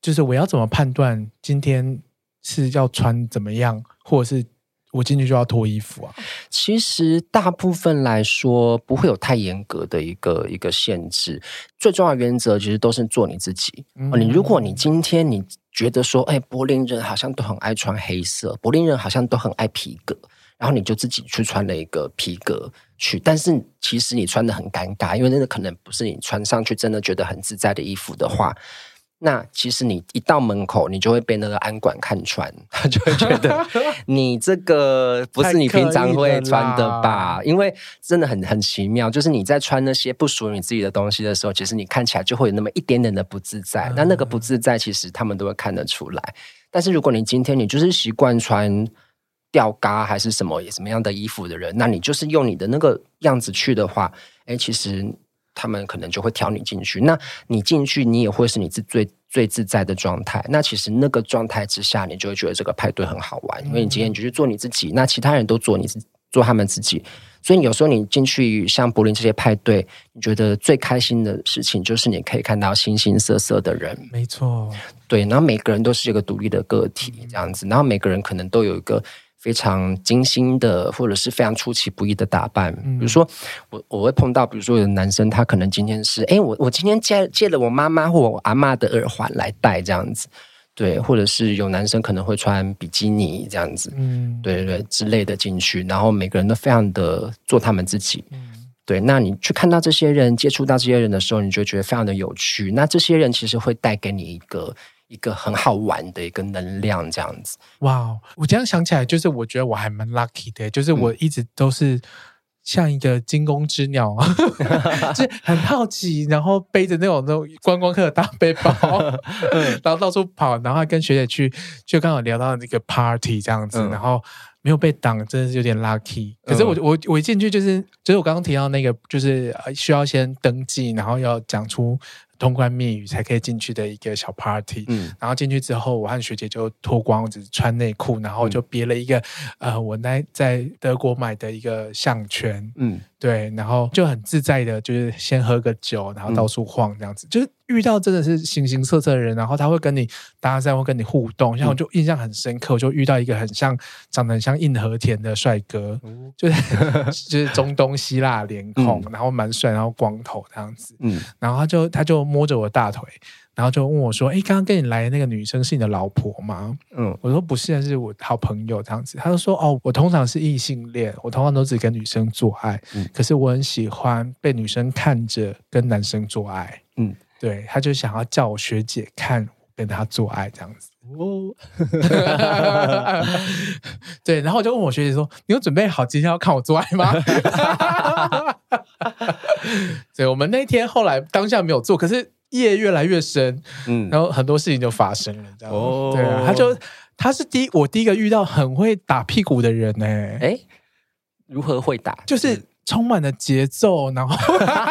[SPEAKER 1] 就是我要怎么判断今天是要穿怎么样，或者是我进去就要脱衣服啊？
[SPEAKER 2] 其实大部分来说不会有太严格的一个一个限制，最重要的原则其实都是做你自己。嗯、你如果你今天你觉得说，哎，柏林人好像都很爱穿黑色，柏林人好像都很爱皮革。然后你就自己去穿了一个皮革去，但是其实你穿的很尴尬，因为那个可能不是你穿上去真的觉得很自在的衣服的话，那其实你一到门口，你就会被那个安管看穿，他就会觉得 你这个不是你平常会穿的吧？因为真的很很奇妙，就是你在穿那些不属于你自己的东西的时候，其实你看起来就会有那么一点点的不自在。那那个不自在，其实他们都会看得出来。但是如果你今天你就是习惯穿。吊嘎还是什么什么样的衣服的人，那你就是用你的那个样子去的话，哎，其实他们可能就会挑你进去。那你进去，你也会是你自最最自在的状态。那其实那个状态之下，你就会觉得这个派对很好玩，因为你今天你就去做你自己，那其他人都做你自做他们自己。所以有时候你进去像柏林这些派对，你觉得最开心的事情就是你可以看到形形色色的人。
[SPEAKER 1] 没错，对，
[SPEAKER 2] 然后每个人都是一个独立的个体，这样子，然后每个人可能都有一个。非常精心的，或者是非常出其不意的打扮。比如说，我我会碰到，比如说有的男生，他可能今天是，哎，我我今天借借了我妈妈或我阿妈的耳环来戴，这样子，对，或者是有男生可能会穿比基尼这样子，嗯，对对对之类的进去，然后每个人都非常的做他们自己，嗯，对。那你去看到这些人，接触到这些人的时候，你就觉得非常的有趣。那这些人其实会带给你一个。一个很好玩的一个能量，这样子。
[SPEAKER 1] 哇，我这样想起来，就是我觉得我还蛮 lucky 的，就是我一直都是像一个惊弓之鸟，嗯、就是很好奇，然后背着那种那种观光客的大背包，然后到处跑，然后还跟学姐去，就刚好聊到那个 party 这样子，嗯、然后没有被挡，真的是有点 lucky。可是我我我一进去就是，就是我刚刚提到那个，就是需要先登记，然后要讲出。通关密语才可以进去的一个小 party，嗯，然后进去之后，我和学姐就脱光，只穿内裤，然后就别了一个，嗯、呃，我那在德国买的一个项圈，嗯。对，然后就很自在的，就是先喝个酒，然后到处晃这样子，嗯、就是遇到真的是形形色色的人，然后他会跟你搭讪，会跟你互动。像我就印象很深刻，我就遇到一个很像长得很像印和田的帅哥，嗯、就是 就是中东希腊脸孔，嗯、然后蛮帅，然后光头这样子，嗯，然后他就他就摸着我大腿。然后就问我说：“哎，刚刚跟你来的那个女生是你的老婆吗？”嗯，我说不是，是我好朋友这样子。他就说：“哦，我通常是异性恋，我通常都只跟女生做爱，嗯，可是我很喜欢被女生看着跟男生做爱。”嗯，对，他就想要叫我学姐看跟他做爱这样子。哦，对，然后我就问我学姐说：“你有准备好今天要看我做爱吗？” 对，我们那天后来当下没有做，可是。夜越来越深，嗯，然后很多事情就发生了，这样。哦，对啊，他就他是第一，我第一个遇到很会打屁股的人呢，
[SPEAKER 2] 哎，如何会打？
[SPEAKER 1] 就是充满了节奏，然后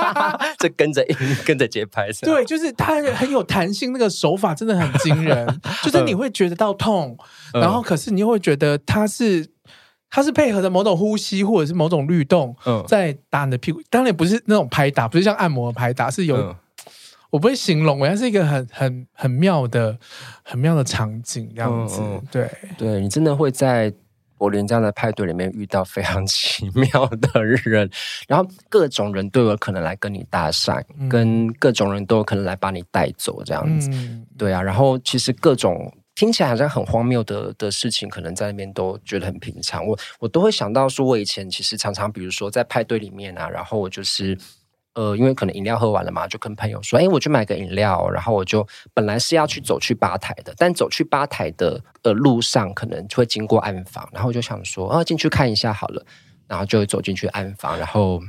[SPEAKER 2] 这跟着跟着节拍，
[SPEAKER 1] 对，就是他很有弹性，那个手法真的很惊人，就是你会觉得到痛，然后可是你又会觉得他是他是配合着某种呼吸或者是某种律动，在打你的屁股，当然不是那种拍打，不是像按摩的拍打，是有。我不会形容，我要是一个很很很妙的、很妙的场景这样子。嗯嗯对，
[SPEAKER 2] 对你真的会在柏林这样的派对里面遇到非常奇妙的人，然后各种人都有可能来跟你搭讪，嗯、跟各种人都有可能来把你带走这样子。嗯、对啊，然后其实各种听起来好像很荒谬的的事情，可能在那边都觉得很平常。我我都会想到说，我以前其实常常，比如说在派对里面啊，然后我就是。呃，因为可能饮料喝完了嘛，就跟朋友说：“哎，我去买个饮料。”然后我就本来是要去走去吧台的，但走去吧台的呃路上可能就会经过暗房，然后我就想说：“啊，进去看一下好了。”然后就走进去暗房，然后。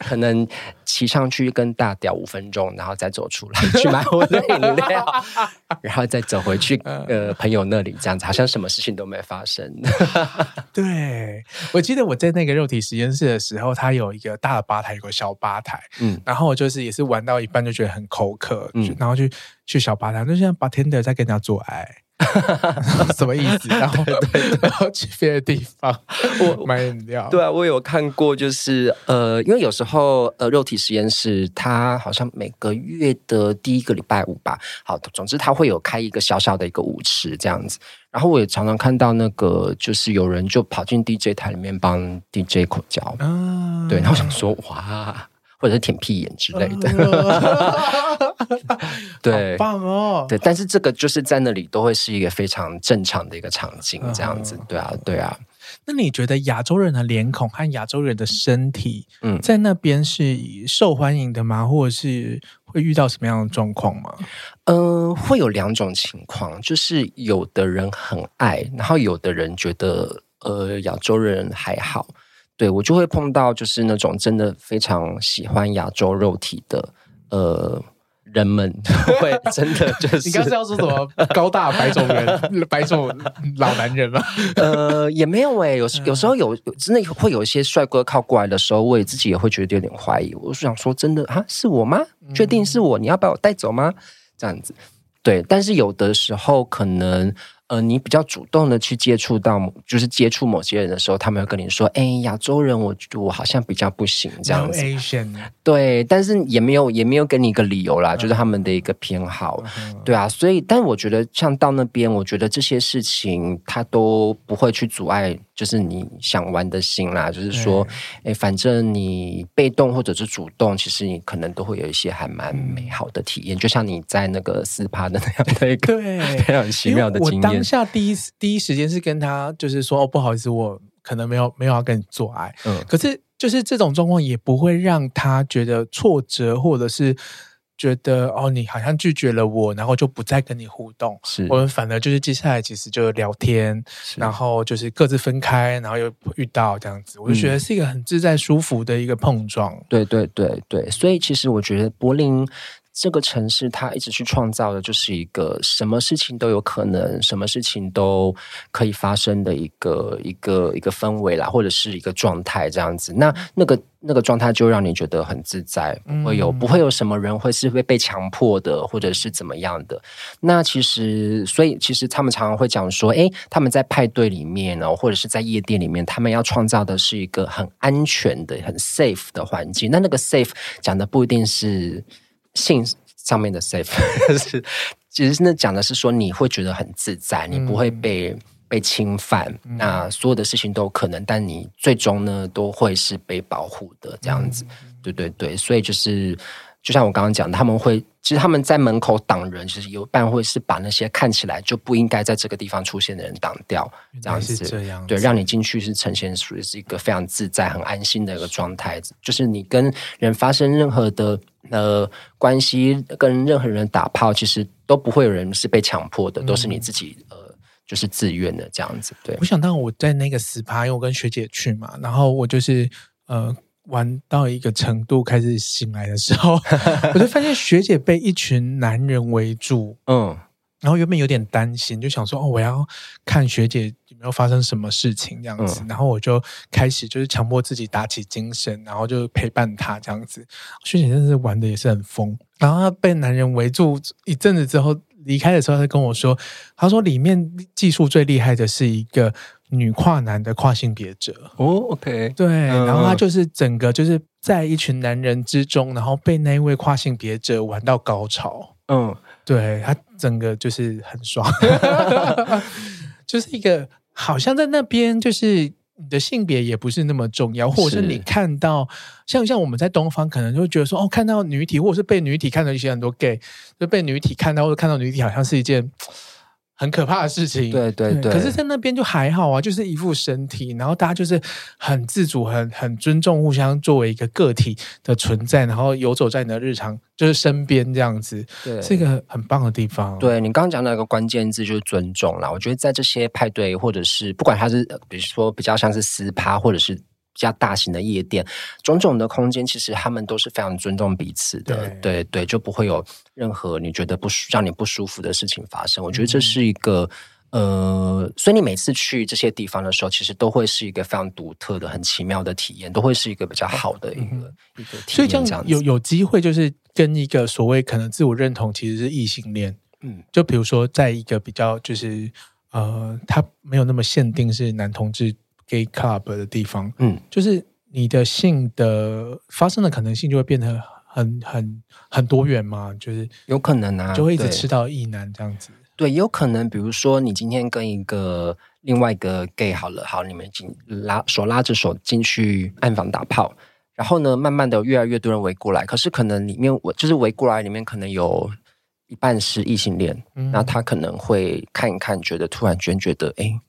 [SPEAKER 2] 可能骑上去跟大屌五分钟，然后再走出来去买我的饮料，然后再走回去呃朋友那里，这样子好像什么事情都没发生。
[SPEAKER 1] 对，我记得我在那个肉体实验室的时候，它有一个大的吧台，有个小吧台，嗯，然后我就是也是玩到一半就觉得很口渴，嗯，然后去去小吧台，就像 bartender 在跟人家做爱。什么意思？然后对，对，对，然后去别的地方我 买饮料。
[SPEAKER 2] 对啊，我有看过，就是呃，因为有时候呃，肉体实验室它好像每个月的第一个礼拜五吧。好，总之它会有开一个小小的一个舞池这样子。然后我也常常看到那个，就是有人就跑进 DJ 台里面帮 DJ 口交。嗯，对。然后想说，哇。或者是舔屁眼之类的，对，
[SPEAKER 1] 棒哦，
[SPEAKER 2] 对，但是这个就是在那里都会是一个非常正常的一个场景，这样子，对啊，对啊。
[SPEAKER 1] 那你觉得亚洲人的脸孔和亚洲人的身体，嗯，在那边是受欢迎的吗？或者是会遇到什么样的状况吗？
[SPEAKER 2] 嗯，会有两种情况，就是有的人很爱，然后有的人觉得，呃，亚洲人还好。对，我就会碰到就是那种真的非常喜欢亚洲肉体的呃人们，会真的就 是
[SPEAKER 1] 你刚才要说什么高大白种人、白种老男人吗？
[SPEAKER 2] 呃，也没有诶，有有时候有真的会有一些帅哥靠过来的时候，我也自己也会觉得有点怀疑。我是想说，真的啊，是我吗？确定是我？你要把我带走吗？这样子，对。但是有的时候可能。呃，你比较主动的去接触到，就是接触某些人的时候，他们会跟你说：“哎，亚洲人，我我好像比较不行这样子。”
[SPEAKER 1] Asian。
[SPEAKER 2] 对，但是也没有也没有给你一个理由啦，就是他们的一个偏好。对啊，所以，但我觉得像到那边，我觉得这些事情他都不会去阻碍，就是你想玩的心啦。就是说，哎，反正你被动或者是主动，其实你可能都会有一些还蛮美好的体验。就像你在那个四趴的那样的一个对 非常奇妙的经验。
[SPEAKER 1] 当下第一第一时间是跟他就是说哦，不好意思，我可能没有没有要跟你做爱。嗯，可是就是这种状况也不会让他觉得挫折，或者是觉得哦，你好像拒绝了我，然后就不再跟你互动。是我们反而就是接下来其实就聊天，然后就是各自分开，然后又遇到这样子，我就觉得是一个很自在舒服的一个碰撞。
[SPEAKER 2] 嗯，对对对对，所以其实我觉得柏林。这个城市，它一直去创造的，就是一个什么事情都有可能，什么事情都可以发生的一个一个一个氛围啦，或者是一个状态这样子。那那个那个状态就让你觉得很自在，不会有不会有什么人会是会被强迫的，或者是怎么样的。那其实，所以其实他们常常会讲说，诶，他们在派对里面呢，或者是在夜店里面，他们要创造的是一个很安全的、很 safe 的环境。那那个 safe 讲的不一定是。性上面的 safe 是，其实那讲的是说你会觉得很自在，你不会被、嗯、被侵犯，嗯、那所有的事情都有可能，但你最终呢都会是被保护的这样子，嗯、对对对，所以就是。就像我刚刚讲的，他们会其实他们在门口挡人，其实有半会是把那些看起来就不应该在这个地方出现的人挡掉，这样子，这样子对，让你进去是呈现属于是一个非常自在、很安心的一个状态。就是你跟人发生任何的呃关系，跟任何人打炮，其实都不会有人是被强迫的，都是你自己呃就是自愿的这样子。对，
[SPEAKER 1] 我想到我在那个 SPA，因为我跟学姐去嘛，然后我就是呃。玩到一个程度，开始醒来的时候，我就发现学姐被一群男人围住，嗯，然后原本有点担心，就想说哦，我要看学姐有没有发生什么事情这样子，嗯、然后我就开始就是强迫自己打起精神，然后就陪伴他这样子。学姐真的是玩的也是很疯，然后她被男人围住一阵子之后离开的时候，她跟我说，她说里面技术最厉害的是一个女跨男的跨性别者。
[SPEAKER 2] 哦，OK，
[SPEAKER 1] 对，然后他就是整个就是在一群男人之中，然后被那一位跨性别者玩到高潮，嗯，对，他整个就是很爽，就是一个好像在那边就是。你的性别也不是那么重要，或者是你看到像像我们在东方，可能就会觉得说，哦，看到女体，或者是被女体看到一些很多 gay，就被女体看到，或者看到女体，好像是一件。很可怕的事情，
[SPEAKER 2] 对对对。
[SPEAKER 1] 可是，在那边就还好啊，就是一副身体，然后大家就是很自主、很很尊重，互相作为一个个体的存在，然后游走在你的日常就是身边这样子，对，是一个很棒的地方。
[SPEAKER 2] 对，你刚刚讲到一个关键字就是尊重啦。我觉得在这些派对，或者是不管它是比如说比较像是私趴，或者是。比较大型的夜店，种种的空间，其实他们都是非常尊重彼此的，对对，对，就不会有任何你觉得不舒让你不舒服的事情发生。我觉得这是一个、嗯、呃，所以你每次去这些地方的时候，其实都会是一个非常独特的、很奇妙的体验，都会是一个比较好的一个、嗯、一个体验。
[SPEAKER 1] 所以这样有有机会，就是跟一个所谓可能自我认同其实是异性恋，嗯，就比如说在一个比较就是呃，他没有那么限定是男同志。Gay club 的地方，嗯，就是你的性的发生的可能性就会变得很很很多元嘛，就是
[SPEAKER 2] 有可能啊，
[SPEAKER 1] 就会一直吃到异男这样子。
[SPEAKER 2] 对，有可能，比如说你今天跟一个另外一个 gay 好了，好，你们进拉手拉着手进去暗房打炮，然后呢，慢慢的越来越多人围过来，可是可能里面我就是围过来里面可能有一半是异性恋，嗯，那他可能会看一看，觉得突然间觉得哎。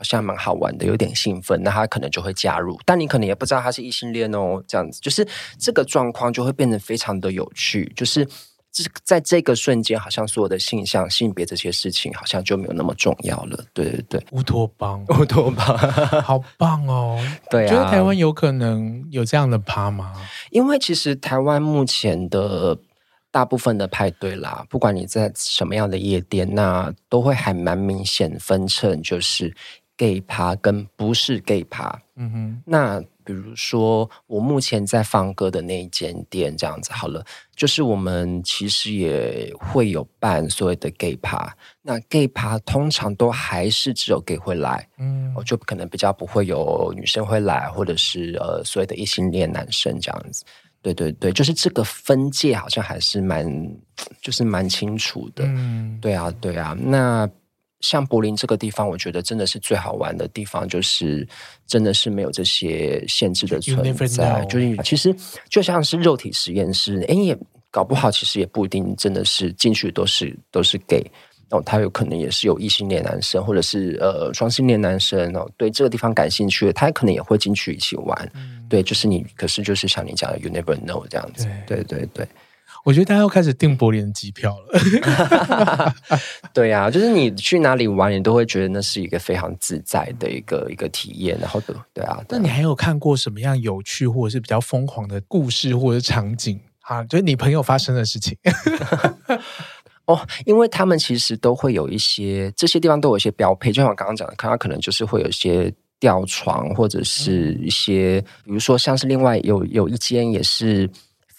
[SPEAKER 2] 诶好像蛮好玩的，有点兴奋，那他可能就会加入，但你可能也不知道他是异性恋哦，这样子，就是这个状况就会变得非常的有趣，就是这在这个瞬间，好像所有的性向、性别这些事情，好像就没有那么重要了。对对对，
[SPEAKER 1] 乌托邦，
[SPEAKER 2] 乌托邦，
[SPEAKER 1] 好棒哦！
[SPEAKER 2] 对啊，
[SPEAKER 1] 觉得台湾有可能有这样的趴吗？
[SPEAKER 2] 因为其实台湾目前的。大部分的派对啦，不管你在什么样的夜店，那都会还蛮明显分成，就是 gay 趴跟不是 gay 趴。嗯哼，那比如说我目前在放歌的那一间店，这样子好了，就是我们其实也会有办所谓的 gay 趴。那 gay 趴通常都还是只有 gay 会来，嗯，我就可能比较不会有女生会来，或者是呃所谓的异性恋男生这样子。对对对，就是这个分界好像还是蛮，就是蛮清楚的。嗯，对啊，对啊。那像柏林这个地方，我觉得真的是最好玩的地方，就是真的是没有这些限制的存在。就是其实就像是肉体实验室，哎，也搞不好，其实也不一定真的是进去都是都是 gay。哦，他有可能也是有异性恋男生，或者是呃双性恋男生哦，对这个地方感兴趣的，他可能也会进去一起玩。嗯、对，就是你，可是就是像你讲的，you never know 这样子。对对对对，
[SPEAKER 1] 我觉得大家要开始订柏林的机票了。
[SPEAKER 2] 对呀、啊，就是你去哪里玩，你都会觉得那是一个非常自在的一个一个体验。然后对对啊，
[SPEAKER 1] 那你还有看过什么样有趣或者是比较疯狂的故事或者场景啊？就是你朋友发生的事情。
[SPEAKER 2] 哦，因为他们其实都会有一些这些地方都有一些标配，就像我刚刚讲的，看他可能就是会有一些吊床，或者是一些，比如说像是另外有有一间也是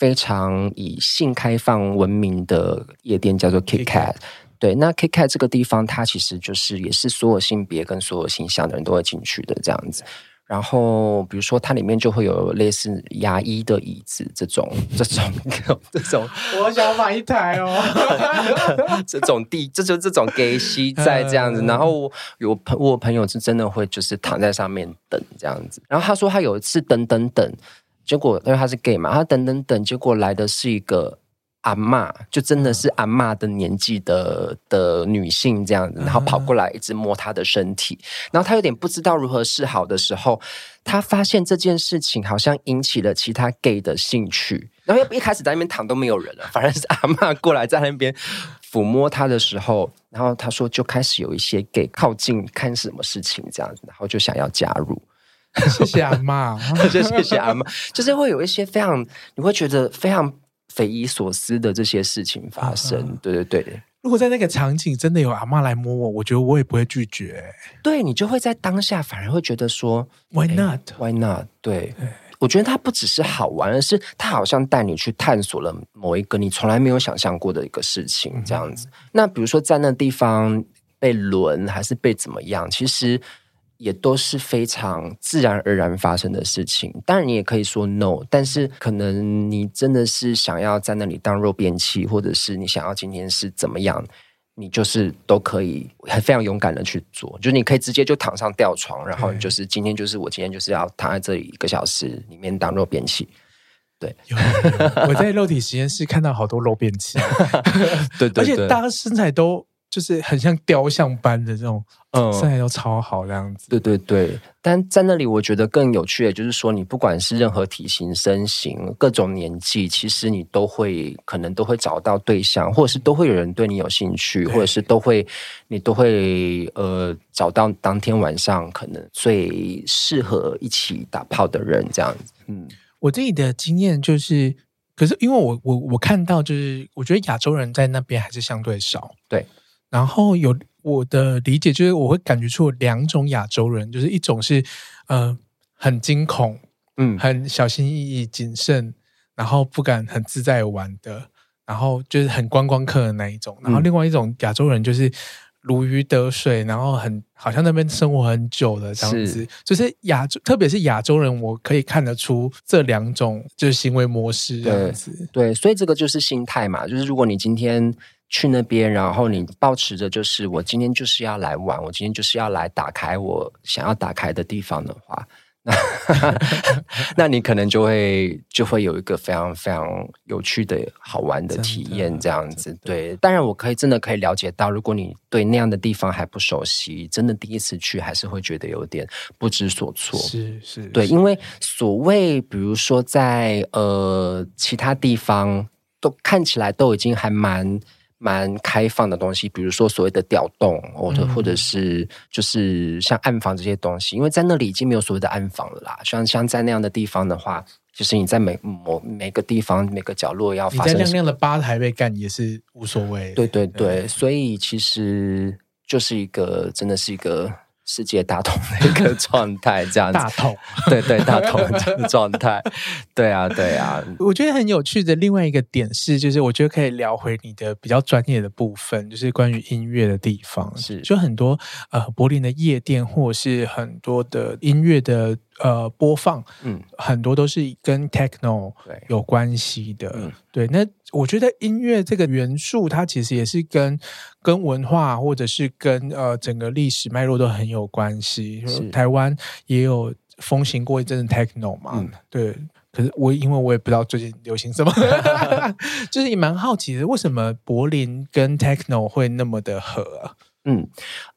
[SPEAKER 2] 非常以性开放闻名的夜店，叫做 KitKat。对，那 KitKat 这个地方，它其实就是也是所有性别跟所有形象的人都会进去的这样子。然后，比如说，它里面就会有类似牙医的椅子，这种、这种、这种。
[SPEAKER 1] 我想买一台哦。
[SPEAKER 2] 这种地，这就这种给西在这样子。然后有朋，我朋友是真的会就是躺在上面等这样子。然后他说他有一次等等等，结果因为他是 gay 嘛，他等等等，结果来的是一个。阿嬷就真的是阿嬷的年纪的的女性这样子，然后跑过来一直摸她的身体，然后他有点不知道如何是好的时候，他发现这件事情好像引起了其他 gay 的兴趣，然后一开始在那边躺都没有人了，反而是阿嬷过来在那边抚摸他的时候，然后他说就开始有一些 gay 靠近看什么事情这样子，然后就想要加入。
[SPEAKER 1] 谢谢阿嬷，
[SPEAKER 2] 谢谢阿妈，就是会有一些非常你会觉得非常。匪夷所思的这些事情发生，嗯、对对对。
[SPEAKER 1] 如果在那个场景真的有阿妈来摸我，我觉得我也不会拒绝。
[SPEAKER 2] 对，你就会在当下反而会觉得说
[SPEAKER 1] ，Why not？Why
[SPEAKER 2] not？对，对我觉得它不只是好玩，而是它好像带你去探索了某一个你从来没有想象过的一个事情，这样子。嗯、那比如说在那地方被轮还是被怎么样，其实。也都是非常自然而然发生的事情。当然，你也可以说 no，但是可能你真的是想要在那里当肉便器，或者是你想要今天是怎么样，你就是都可以，很非常勇敢的去做。就是你可以直接就躺上吊床，然后你就是今天就是我今天就是要躺在这里一个小时里面当肉便器。
[SPEAKER 1] 对，我在肉体实验室看到好多肉便器，
[SPEAKER 2] 对，对对，
[SPEAKER 1] 而且大家身材都。就是很像雕像般的这种，嗯，身材都超好这样子。
[SPEAKER 2] 对对对，但在那里我觉得更有趣的，就是说你不管是任何体型、身形、各种年纪，其实你都会可能都会找到对象，或者是都会有人对你有兴趣，或者是都会你都会呃找到当天晚上可能最适合一起打炮的人这样子。嗯，
[SPEAKER 1] 我自己的经验就是，可是因为我我我看到就是，我觉得亚洲人在那边还是相对少，
[SPEAKER 2] 对。
[SPEAKER 1] 然后有我的理解，就是我会感觉出两种亚洲人，就是一种是呃很惊恐，嗯，很小心翼翼、谨慎，然后不敢很自在玩的，然后就是很观光客的那一种。然后另外一种亚洲人就是如鱼得水，然后很好像那边生活很久的这样子。就是亚洲，特别是亚洲人，我可以看得出这两种就是行为模式这样子。
[SPEAKER 2] 对，对，所以这个就是心态嘛，就是如果你今天。去那边，然后你保持着就是我今天就是要来玩，我今天就是要来打开我想要打开的地方的话，那 那你可能就会就会有一个非常非常有趣的好玩的体验，这样子。对，当然我可以真的可以了解到，如果你对那样的地方还不熟悉，真的第一次去还是会觉得有点不知所措。
[SPEAKER 1] 是是，
[SPEAKER 2] 对，因为所谓比如说在呃其他地方都看起来都已经还蛮。蛮开放的东西，比如说所谓的调动，或者或者是就是像暗房这些东西，因为在那里已经没有所谓的暗房了啦。像像在那样的地方的话，就是你在每某每个地方每个角落要发生，
[SPEAKER 1] 你在亮亮的吧台被干也是无所谓。对
[SPEAKER 2] 对对，所以其实就是一个真的是一个。世界大同的一个状态，这样子。
[SPEAKER 1] 大同，
[SPEAKER 2] 对对，大同的状态，对啊，对啊。
[SPEAKER 1] 我觉得很有趣的另外一个点是，就是我觉得可以聊回你的比较专业的部分，就是关于音乐的地方。
[SPEAKER 2] 是，
[SPEAKER 1] 就很多呃柏林的夜店，或者是很多的音乐的。呃，播放，嗯，很多都是跟 techno 有关系的，嗯、对。那我觉得音乐这个元素，它其实也是跟跟文化，或者是跟呃整个历史脉络都很有关系。台湾也有风行过一阵子 techno 嘛，嗯、对。可是我因为我也不知道最近流行什么，就是也蛮好奇的，为什么柏林跟 techno 会那么的合啊？
[SPEAKER 2] 嗯，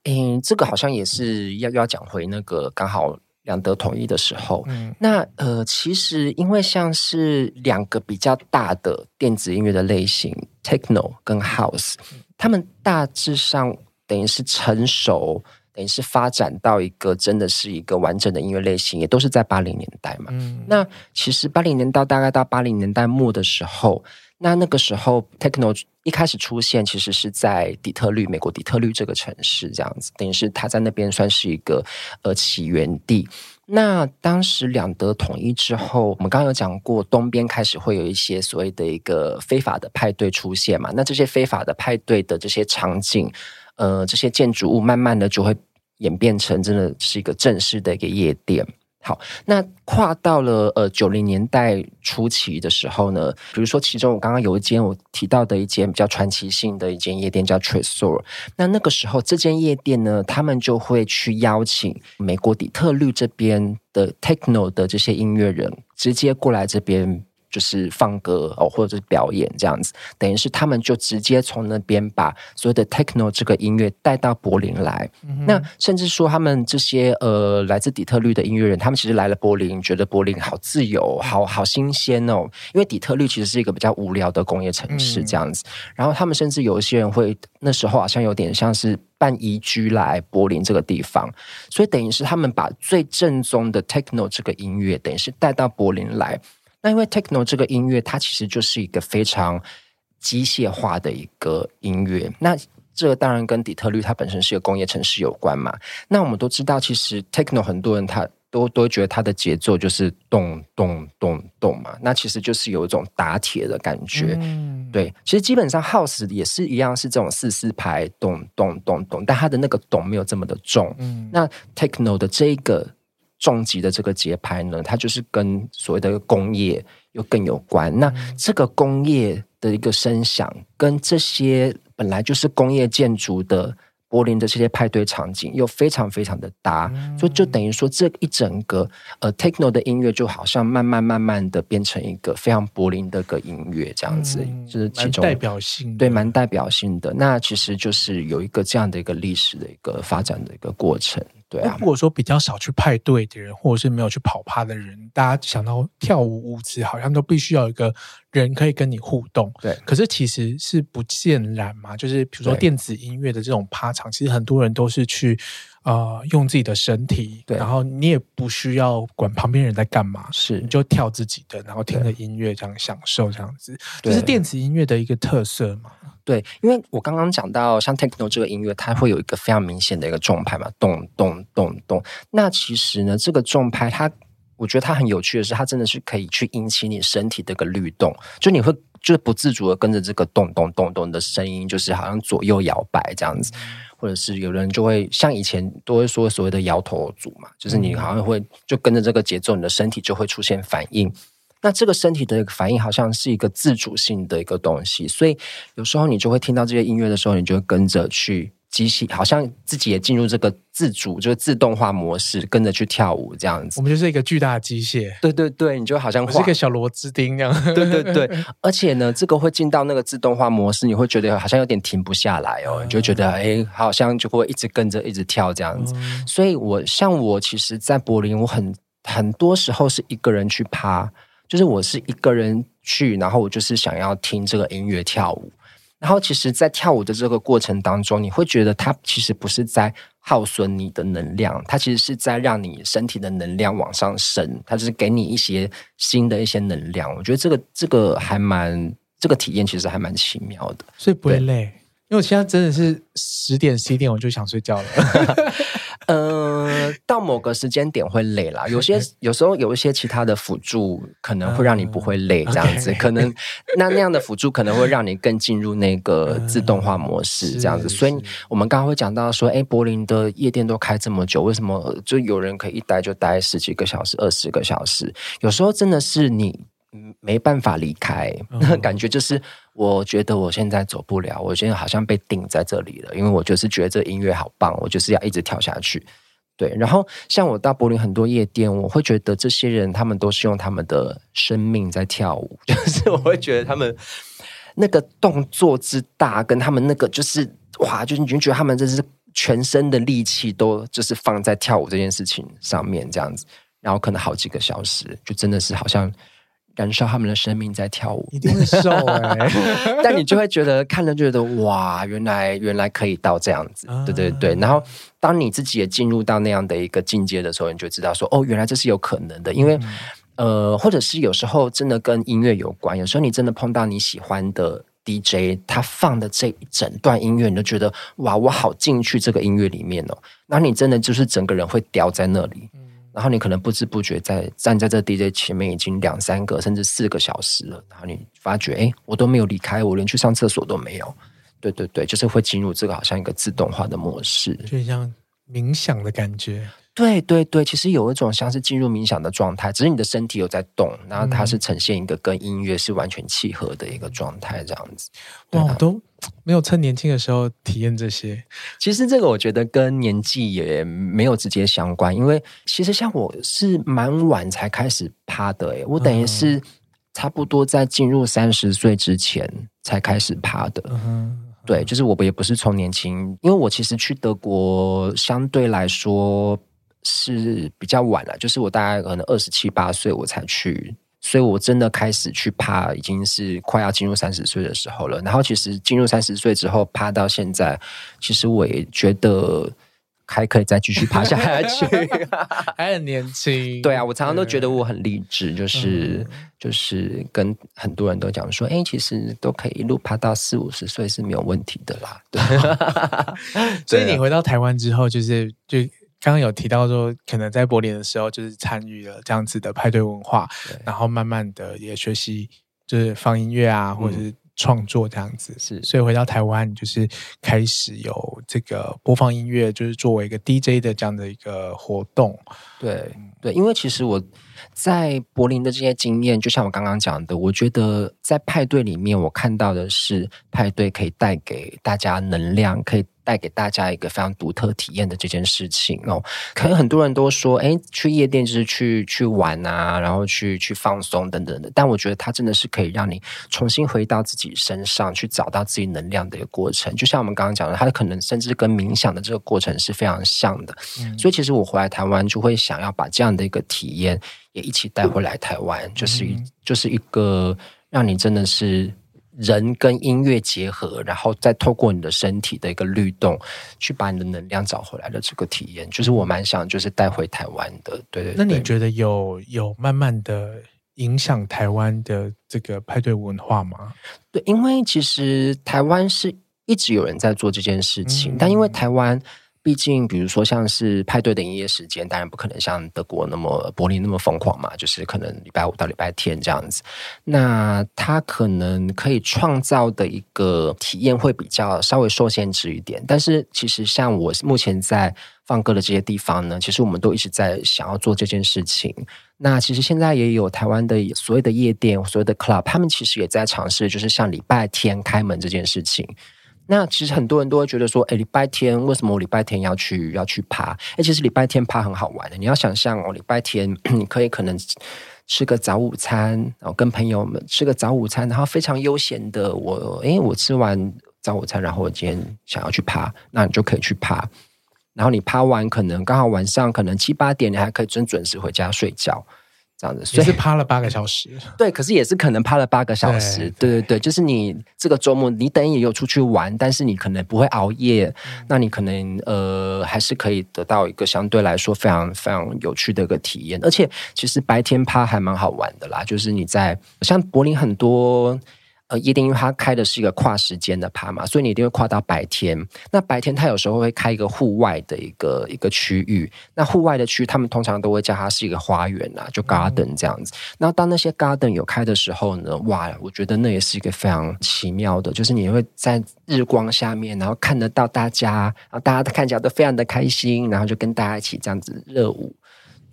[SPEAKER 2] 诶，这个好像也是要要讲回那个刚好。两德统一的时候，嗯、那呃，其实因为像是两个比较大的电子音乐的类型，techno 跟 house，他们大致上等于是成熟，等于是发展到一个真的是一个完整的音乐类型，也都是在八零年代嘛。嗯、那其实八零年代大概到八零年代末的时候，那那个时候 techno 一开始出现，其实是在底特律，美国底特律这个城市，这样子，等于是他在那边算是一个呃起源地。那当时两德统一之后，我们刚刚有讲过，东边开始会有一些所谓的一个非法的派对出现嘛。那这些非法的派对的这些场景，呃，这些建筑物，慢慢的就会演变成真的是一个正式的一个夜店。好，那跨到了呃九零年代初期的时候呢，比如说其中我刚刚有一间我提到的一间比较传奇性的一间夜店叫 Tresor，那那个时候这间夜店呢，他们就会去邀请美国底特律这边的 Techno 的这些音乐人直接过来这边。就是放歌哦，或者是表演这样子，等于是他们就直接从那边把所有的 techno 这个音乐带到柏林来。嗯、那甚至说，他们这些呃来自底特律的音乐人，他们其实来了柏林，觉得柏林好自由，好好新鲜哦。因为底特律其实是一个比较无聊的工业城市这样子。嗯、然后他们甚至有一些人会那时候好像有点像是办移居来柏林这个地方，所以等于是他们把最正宗的 techno 这个音乐，等于是带到柏林来。那因为 techno 这个音乐，它其实就是一个非常机械化的一个音乐。那这个当然跟底特律它本身是一个工业城市有关嘛。那我们都知道，其实 techno 很多人他都都觉得它的节奏就是咚咚咚咚嘛，那其实就是有一种打铁的感觉。嗯，对，其实基本上 House 也是一样，是这种四四拍咚咚咚咚，但它的那个咚没有这么的重。嗯，那 Techno 的这个重击的这个节拍呢，它就是跟所谓的工业又更有关。那这个工业的一个声响，跟这些本来就是工业建筑的。柏林的这些派对场景又非常非常的搭，嗯、所以就等于说这一整个呃 techno 的音乐就好像慢慢慢慢的变成一个非常柏林的个音乐这样子，嗯、就是其中
[SPEAKER 1] 代表性
[SPEAKER 2] 对蛮代表性的。那其实就是有一个这样的一个历史的一个发展的一个过程。对啊，
[SPEAKER 1] 如果说比较少去派对的人，或者是没有去跑趴的人，大家想到跳舞舞姿，好像都必须要有一个人可以跟你互动。
[SPEAKER 2] 对，
[SPEAKER 1] 可是其实是不尽然嘛。就是比如说电子音乐的这种趴场，其实很多人都是去呃用自己的身体，对，然后你也不需要管旁边人在干嘛，
[SPEAKER 2] 是。
[SPEAKER 1] 你就跳自己的，然后听着音乐这样享受这样子，这是电子音乐的一个特色嘛。
[SPEAKER 2] 对，因为我刚刚讲到像 techno 这个音乐，它会有一个非常明显的一个重拍嘛，咚咚咚咚。那其实呢，这个重拍它，我觉得它很有趣的是，它真的是可以去引起你身体的一个律动，就你会就是不自主的跟着这个咚咚咚咚的声音，就是好像左右摇摆这样子，或者是有人就会像以前都会说所谓的摇头族嘛，就是你好像会就跟着这个节奏，你的身体就会出现反应。那这个身体的反应好像是一个自主性的一个东西，所以有时候你就会听到这些音乐的时候，你就会跟着去机器，好像自己也进入这个自主，就是自动化模式，跟着去跳舞这样子。
[SPEAKER 1] 我们就是一个巨大的机械，
[SPEAKER 2] 对对对，你就好像是一
[SPEAKER 1] 个小螺丝钉这样。
[SPEAKER 2] 对对对，而且呢，这个会进到那个自动化模式，你会觉得好像有点停不下来哦，你就觉得哎，好像就会一直跟着一直跳这样子。所以我像我其实，在柏林，我很很多时候是一个人去趴。就是我是一个人去，然后我就是想要听这个音乐跳舞。然后其实，在跳舞的这个过程当中，你会觉得它其实不是在耗损你的能量，它其实是在让你身体的能量往上升，它就是给你一些新的一些能量。我觉得这个这个还蛮这个体验其实还蛮奇妙的，
[SPEAKER 1] 所以不会累。因为我现在真的是十点十一点我就想睡觉了。
[SPEAKER 2] 呃，到某个时间点会累啦。有些有时候有一些其他的辅助可能会让你不会累，这样子。可能那那样的辅助可能会让你更进入那个 自动化模式，这样子。所以我们刚刚会讲到说，哎，柏林的夜店都开这么久，为什么就有人可以一待就待十几个小时、二十个小时？有时候真的是你。没办法离开，那感觉就是，我觉得我现在走不了，我现在好像被定在这里了，因为我就是觉得这音乐好棒，我就是要一直跳下去。对，然后像我到柏林很多夜店，我会觉得这些人他们都是用他们的生命在跳舞，就是我会觉得他们那个动作之大，跟他们那个就是哇，就是你就觉得他们这是全身的力气都就是放在跳舞这件事情上面这样子，然后可能好几个小时，就真的是好像。燃烧他们的生命在跳舞，
[SPEAKER 1] 一定会瘦 哎、欸！
[SPEAKER 2] 但你就会觉得看了觉得哇，原来原来可以到这样子，对对对。然后当你自己也进入到那样的一个境界的时候，你就知道说哦，原来这是有可能的。因为、嗯、呃，或者是有时候真的跟音乐有关，有时候你真的碰到你喜欢的 DJ，他放的这一整段音乐，你就觉得哇，我好进去这个音乐里面哦。然后你真的就是整个人会掉在那里。然后你可能不知不觉在站在这 DJ 前面已经两三个甚至四个小时了，然后你发觉，哎，我都没有离开，我连去上厕所都没有。对对对，就是会进入这个好像一个自动化的模式，
[SPEAKER 1] 就像冥想的感觉。
[SPEAKER 2] 对对对，其实有一种像是进入冥想的状态，只是你的身体有在动，然后它是呈现一个跟音乐是完全契合的一个状态，这样子。
[SPEAKER 1] 哇，都。没有趁年轻的时候体验这些，
[SPEAKER 2] 其实这个我觉得跟年纪也没有直接相关，因为其实像我是蛮晚才开始趴的，诶，我等于是差不多在进入三十岁之前才开始趴的。嗯，对，就是我也不是从年轻，因为我其实去德国相对来说是比较晚了，就是我大概可能二十七八岁我才去。所以，我真的开始去爬，已经是快要进入三十岁的时候了。然后，其实进入三十岁之后，爬到现在，其实我也觉得还可以再继续爬下去，
[SPEAKER 1] 还很年轻。
[SPEAKER 2] 对啊，我常常都觉得我很励志，就是、嗯、就是跟很多人都讲说，哎，其实都可以一路爬到四五十岁是没有问题的啦。对，
[SPEAKER 1] 所以你回到台湾之后，就是就。刚刚有提到说，可能在柏林的时候就是参与了这样子的派对文化，然后慢慢的也学习就是放音乐啊，或者是。创作这样子是，所以回到台湾就是开始有这个播放音乐，就是作为一个 DJ 的这样的一个活动。
[SPEAKER 2] 对对，因为其实我在柏林的这些经验，就像我刚刚讲的，我觉得在派对里面，我看到的是派对可以带给大家能量，可以。带给大家一个非常独特体验的这件事情哦，可能很多人都说，哎，去夜店就是去去玩啊，然后去去放松等等的。但我觉得它真的是可以让你重新回到自己身上去找到自己能量的一个过程。就像我们刚刚讲的，它可能甚至跟冥想的这个过程是非常像的。嗯。所以其实我回来台湾就会想要把这样的一个体验也一起带回来台湾，就是一就是一个让你真的是。人跟音乐结合，然后再透过你的身体的一个律动，去把你的能量找回来的这个体验，就是我蛮想就是带回台湾的。对对，对，
[SPEAKER 1] 那你觉得有有慢慢的影响台湾的这个派对文化吗？
[SPEAKER 2] 对，因为其实台湾是一直有人在做这件事情，嗯、但因为台湾。毕竟，比如说像是派对的营业时间，当然不可能像德国那么柏林那么疯狂嘛，就是可能礼拜五到礼拜天这样子。那他可能可以创造的一个体验会比较稍微受限制一点。但是其实像我目前在放歌的这些地方呢，其实我们都一直在想要做这件事情。那其实现在也有台湾的所谓的夜店、所谓的 club，他们其实也在尝试，就是像礼拜天开门这件事情。那其实很多人都会觉得说，哎，礼拜天为什么我礼拜天要去要去爬？哎，其实礼拜天爬很好玩的。你要想象哦，礼拜天 你可以可能吃个早午餐，然后跟朋友们吃个早午餐，然后非常悠闲的我，哎，我吃完早午餐，然后我今天想要去爬，那你就可以去爬。然后你爬完，可能刚好晚上可能七八点，你还可以真准时回家睡觉。这样子，所以
[SPEAKER 1] 是趴了八个小时。
[SPEAKER 2] 对，可是也是可能趴了八个小时。对对对，对，就是你这个周末，你等于也有出去玩，但是你可能不会熬夜，嗯、那你可能呃还是可以得到一个相对来说非常非常有趣的一个体验。而且其实白天趴还蛮好玩的啦，就是你在像柏林很多。呃，夜店因为它开的是一个跨时间的趴嘛，所以你一定会跨到白天。那白天它有时候会开一个户外的一个一个区域，那户外的区域他们通常都会叫它是一个花园啊，就 garden 这样子。然后当那些 garden 有开的时候呢，哇，我觉得那也是一个非常奇妙的，就是你会在日光下面，然后看得到大家，然后大家都看起来都非常的开心，然后就跟大家一起这样子热舞。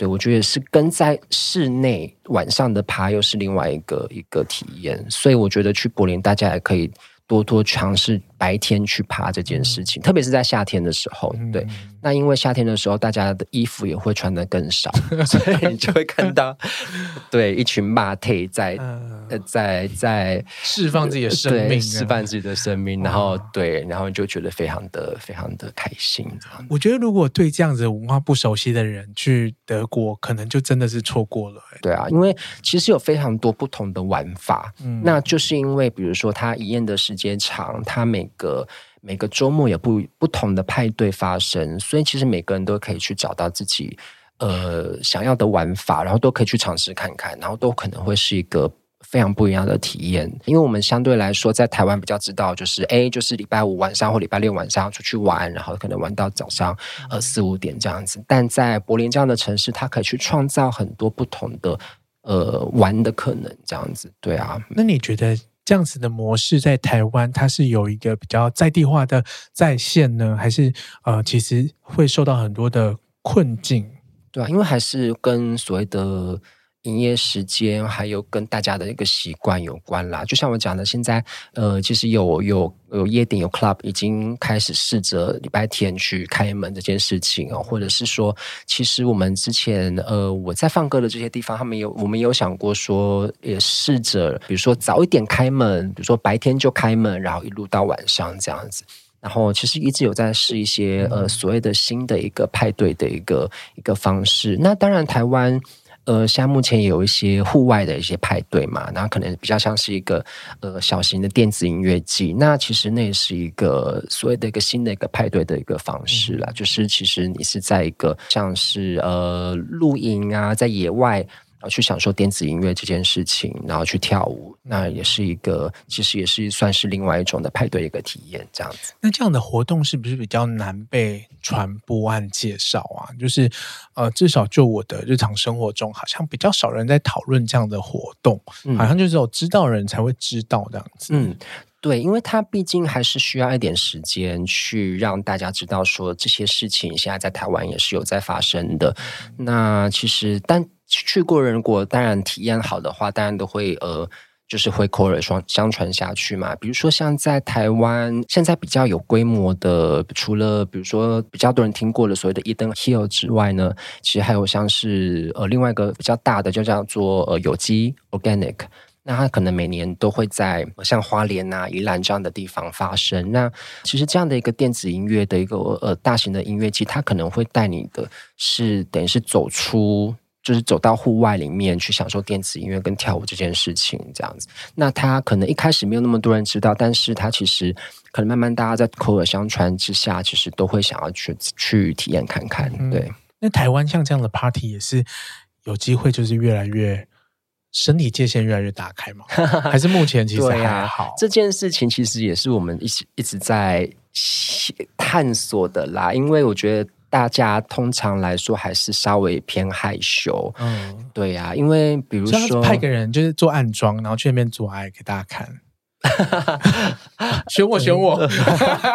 [SPEAKER 2] 对，我觉得是跟在室内晚上的爬又是另外一个一个体验，所以我觉得去柏林大家也可以多多尝试白天去爬这件事情，特别是在夏天的时候。对，那因为夏天的时候大家的衣服也会穿的更少，所以你就会看到对一群马腿在。在在
[SPEAKER 1] 释放自己的生命，
[SPEAKER 2] 释放自己的生命，然后对，然后就觉得非常的非常的开心。
[SPEAKER 1] 我觉得如果对这样子文化不熟悉的人去德国，可能就真的是错过了。
[SPEAKER 2] 对啊，因为其实有非常多不同的玩法，嗯，那就是因为比如说它一宴的时间长，它每个每个周末有不不同的派对发生，所以其实每个人都可以去找到自己呃想要的玩法，然后都可以去尝试看看，然后都可能会是一个。非常不一样的体验，因为我们相对来说在台湾比较知道，就是哎，就是礼拜五晚上或礼拜六晚上出去玩，然后可能玩到早上呃四五点这样子。但在柏林这样的城市，它可以去创造很多不同的呃玩的可能，这样子。对啊，
[SPEAKER 1] 那你觉得这样子的模式在台湾，它是有一个比较在地化的在线呢，还是呃其实会受到很多的困境？
[SPEAKER 2] 对啊，因为还是跟所谓的。营业时间还有跟大家的一个习惯有关啦，就像我讲的，现在呃，其实有有有夜店有 club 已经开始试着礼拜天去开门这件事情哦，或者是说，其实我们之前呃我在放歌的这些地方，他们有我们有想过说，也试着比如说早一点开门，比如说白天就开门，然后一路到晚上这样子，然后其实一直有在试一些呃所谓的新的一个派对的一个一个方式。那当然台湾。呃，现在目前也有一些户外的一些派对嘛，那可能比较像是一个呃小型的电子音乐季。那其实那也是一个所谓的一个新的一个派对的一个方式啦，嗯、就是其实你是在一个像是呃露营啊，在野外然后去享受电子音乐这件事情，然后去跳舞，那也是一个其实也是算是另外一种的派对一个体验，这样子。
[SPEAKER 1] 那这样的活动是不是比较难被传播和介绍啊？就是呃，至少就我的日常生活中，好像比较少人在讨论这样的活动，嗯、好像就是有知道人才会知道这样子。
[SPEAKER 2] 嗯。对，因为它毕竟还是需要一点时间去让大家知道说这些事情现在在台湾也是有在发生的。那其实，但去过人如果当然体验好的话，当然都会呃，就是会口耳相相传下去嘛。比如说像在台湾现在比较有规模的，除了比如说比较多人听过的所谓的 Eden Hill 之外呢，其实还有像是呃另外一个比较大的就叫做呃有机 Organic。那它可能每年都会在像花莲啊、宜兰这样的地方发生。那其实这样的一个电子音乐的一个呃大型的音乐季，它可能会带你的是等于是走出，就是走到户外里面去享受电子音乐跟跳舞这件事情这样子。那他可能一开始没有那么多人知道，但是他其实可能慢慢大家在口耳相传之下，其实都会想要去去体验看看。对，嗯，
[SPEAKER 1] 那台湾像这样的 party 也是有机会，就是越来越。身体界限越来越打开吗？还是目前其实还好？
[SPEAKER 2] 啊、这件事情其实也是我们一直一直在探索的啦。因为我觉得大家通常来说还是稍微偏害羞。嗯，对呀、啊。因为比如说
[SPEAKER 1] 派个人就是做暗装，然后去那边做爱给大家看。选我，选我！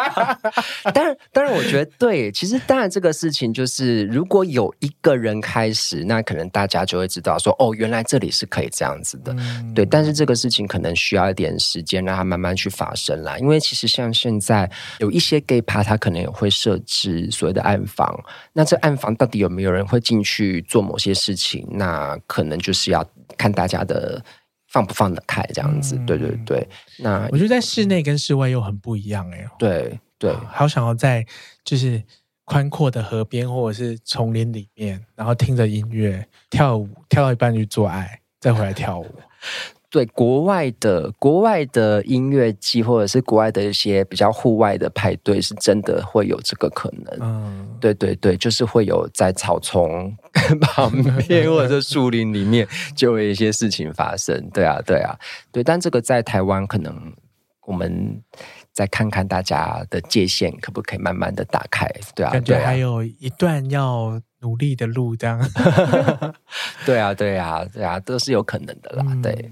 [SPEAKER 2] 当然，当然，我觉得对。其实，当然，这个事情就是，如果有一个人开始，那可能大家就会知道说，哦，原来这里是可以这样子的。嗯、对，但是这个事情可能需要一点时间，让它慢慢去发生啦。因为其实像现在有一些 gay bar，它可能也会设置所谓的暗房。那这暗房到底有没有人会进去做某些事情？那可能就是要看大家的。放不放得开这样子，嗯、对对对。那
[SPEAKER 1] 我觉得在室内跟室外又很不一样哎、欸。
[SPEAKER 2] 对对，
[SPEAKER 1] 好想要在就是宽阔的河边或者是丛林里面，然后听着音乐跳舞，跳到一半去做爱，再回来跳舞。
[SPEAKER 2] 对，国外的国外的音乐季，或者是国外的一些比较户外的派对，是真的会有这个可能。嗯，对对对，就是会有在草丛 旁边或者是树林里面，就会有一些事情发生。对啊，对啊，对。但这个在台湾，可能我们再看看大家的界限可不可以慢慢的打开。对啊，
[SPEAKER 1] 感觉还有一段要努力的路，这样。
[SPEAKER 2] 对啊，对啊，对啊，都是有可能的啦。嗯、对。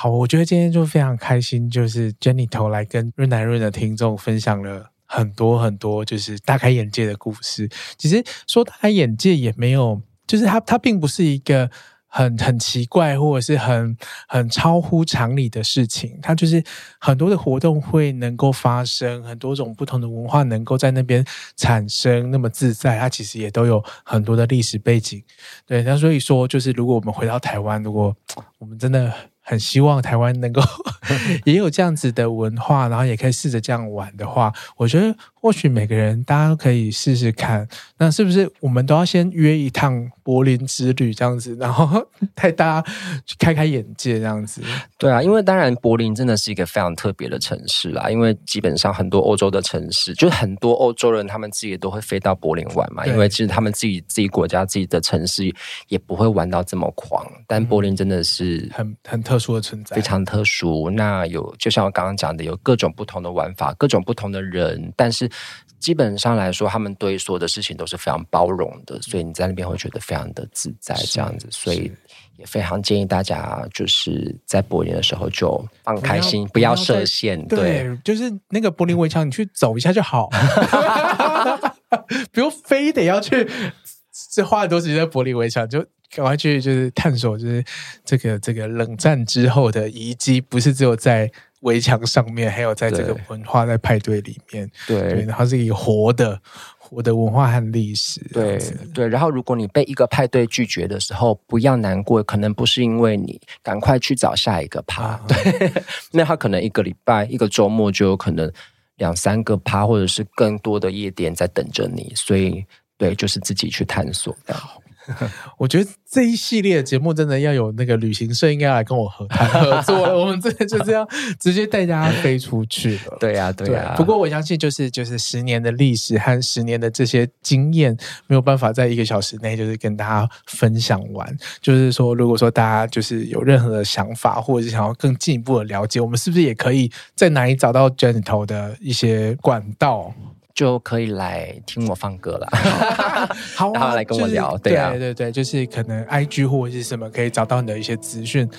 [SPEAKER 1] 好，我觉得今天就非常开心，就是 Jenny 头来跟润南润的听众分享了很多很多，就是大开眼界的故事。其实说大开眼界也没有，就是它它并不是一个很很奇怪或者是很很超乎常理的事情。它就是很多的活动会能够发生，很多种不同的文化能够在那边产生那么自在。它其实也都有很多的历史背景。对，那所以说，就是如果我们回到台湾，如果我们真的。很希望台湾能够 也有这样子的文化，然后也可以试着这样玩的话，我觉得或许每个人大家都可以试试看。那是不是我们都要先约一趟柏林之旅这样子，然后带大家去开开眼界这样子？
[SPEAKER 2] 对啊，因为当然柏林真的是一个非常特别的城市啦。因为基本上很多欧洲的城市，就是很多欧洲人他们自己都会飞到柏林玩嘛。因为其实他们自己自己国家自己的城市也不会玩到这么狂，但柏林真的是
[SPEAKER 1] 很很特。特殊的存在，
[SPEAKER 2] 非常特殊。那有，就像我刚刚讲的，有各种不同的玩法，各种不同的人，但是基本上来说，他们对所有的事情都是非常包容的，所以你在那边会觉得非常的自在，这样子。所以也非常建议大家，就是在柏林的时候就放开心，不要，不要设限。对，
[SPEAKER 1] 对，就是那个柏林围墙，你去走一下就好，不用非得要去，这花很多时间在柏林围墙就。赶快去就是探索，就是这个这个冷战之后的遗迹，不是只有在围墙上面，还有在这个文化在派对里面。对，对，然后是一个活的活的文化和历史。
[SPEAKER 2] 对对，然后如果你被一个派对拒绝的时候，不要难过，可能不是因为你，赶快去找下一个趴。啊、对，那他可能一个礼拜、一个周末就有可能两三个趴，或者是更多的夜店在等着你。所以，对，就是自己去探索。
[SPEAKER 1] 我觉得这一系列的节目真的要有那个旅行社应该要来跟我合谈合作了。我们这就这样 直接带大家飞出去了。
[SPEAKER 2] 对呀、啊，对呀、啊。
[SPEAKER 1] 不过我相信，就是就是十年的历史和十年的这些经验，没有办法在一个小时内就是跟大家分享完。就是说，如果说大家就是有任何的想法，或者是想要更进一步的了解，我们是不是也可以在哪里找到 Gentle 的一些管道？
[SPEAKER 2] 就可以来听我放歌了，
[SPEAKER 1] 好、啊，
[SPEAKER 2] 然后来跟我聊，
[SPEAKER 1] 就是、
[SPEAKER 2] 对啊，
[SPEAKER 1] 对对对，就是可能 IG 或者是什么可以找到你的一些资讯。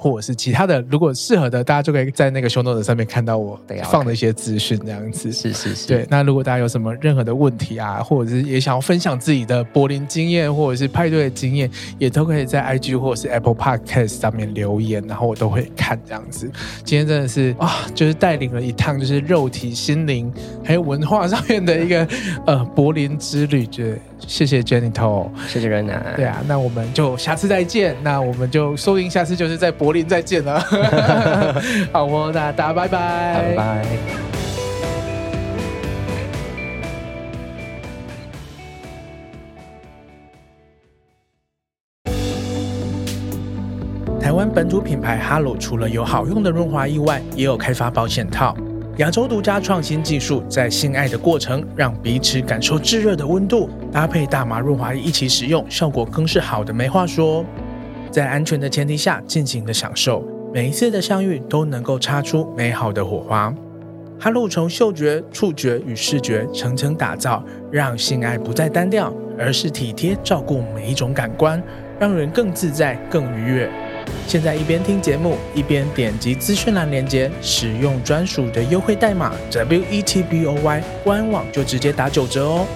[SPEAKER 1] 或者是其他的，如果适合的，大家就可以在那个 show notes 上面看到我放的一些资讯，这样子。
[SPEAKER 2] 是是是。
[SPEAKER 1] 对，那如果大家有什么任何的问题啊，或者是也想要分享自己的柏林经验，或者是派对的经验，也都可以在 IG 或者是 Apple Podcast 上面留言，然后我都会看这样子。今天真的是啊，就是带领了一趟就是肉体、心灵还有文化上面的一个呃柏林之旅，就谢谢 Gentle，
[SPEAKER 2] 谢谢润男。
[SPEAKER 1] 对啊，那我们就下次再见。那我们就收音下次就是在柏。林再见了，好哦，那大家拜拜，
[SPEAKER 2] 拜拜。
[SPEAKER 1] 台湾本土品牌哈罗除了有好用的润滑液外，也有开发保险套，亚洲独家创新技术，在性爱的过程让彼此感受炙热的温度，搭配大麻润滑液一起使用，效果更是好的没话说。在安全的前提下尽情的享受，每一次的相遇都能够擦出美好的火花。哈露从嗅觉、触觉与视觉层层打造，让性爱不再单调，而是体贴照顾每一种感官，让人更自在、更愉悦。现在一边听节目，一边点击资讯栏链接，使用专属的优惠代码 WETBOY，官网就直接打九折哦。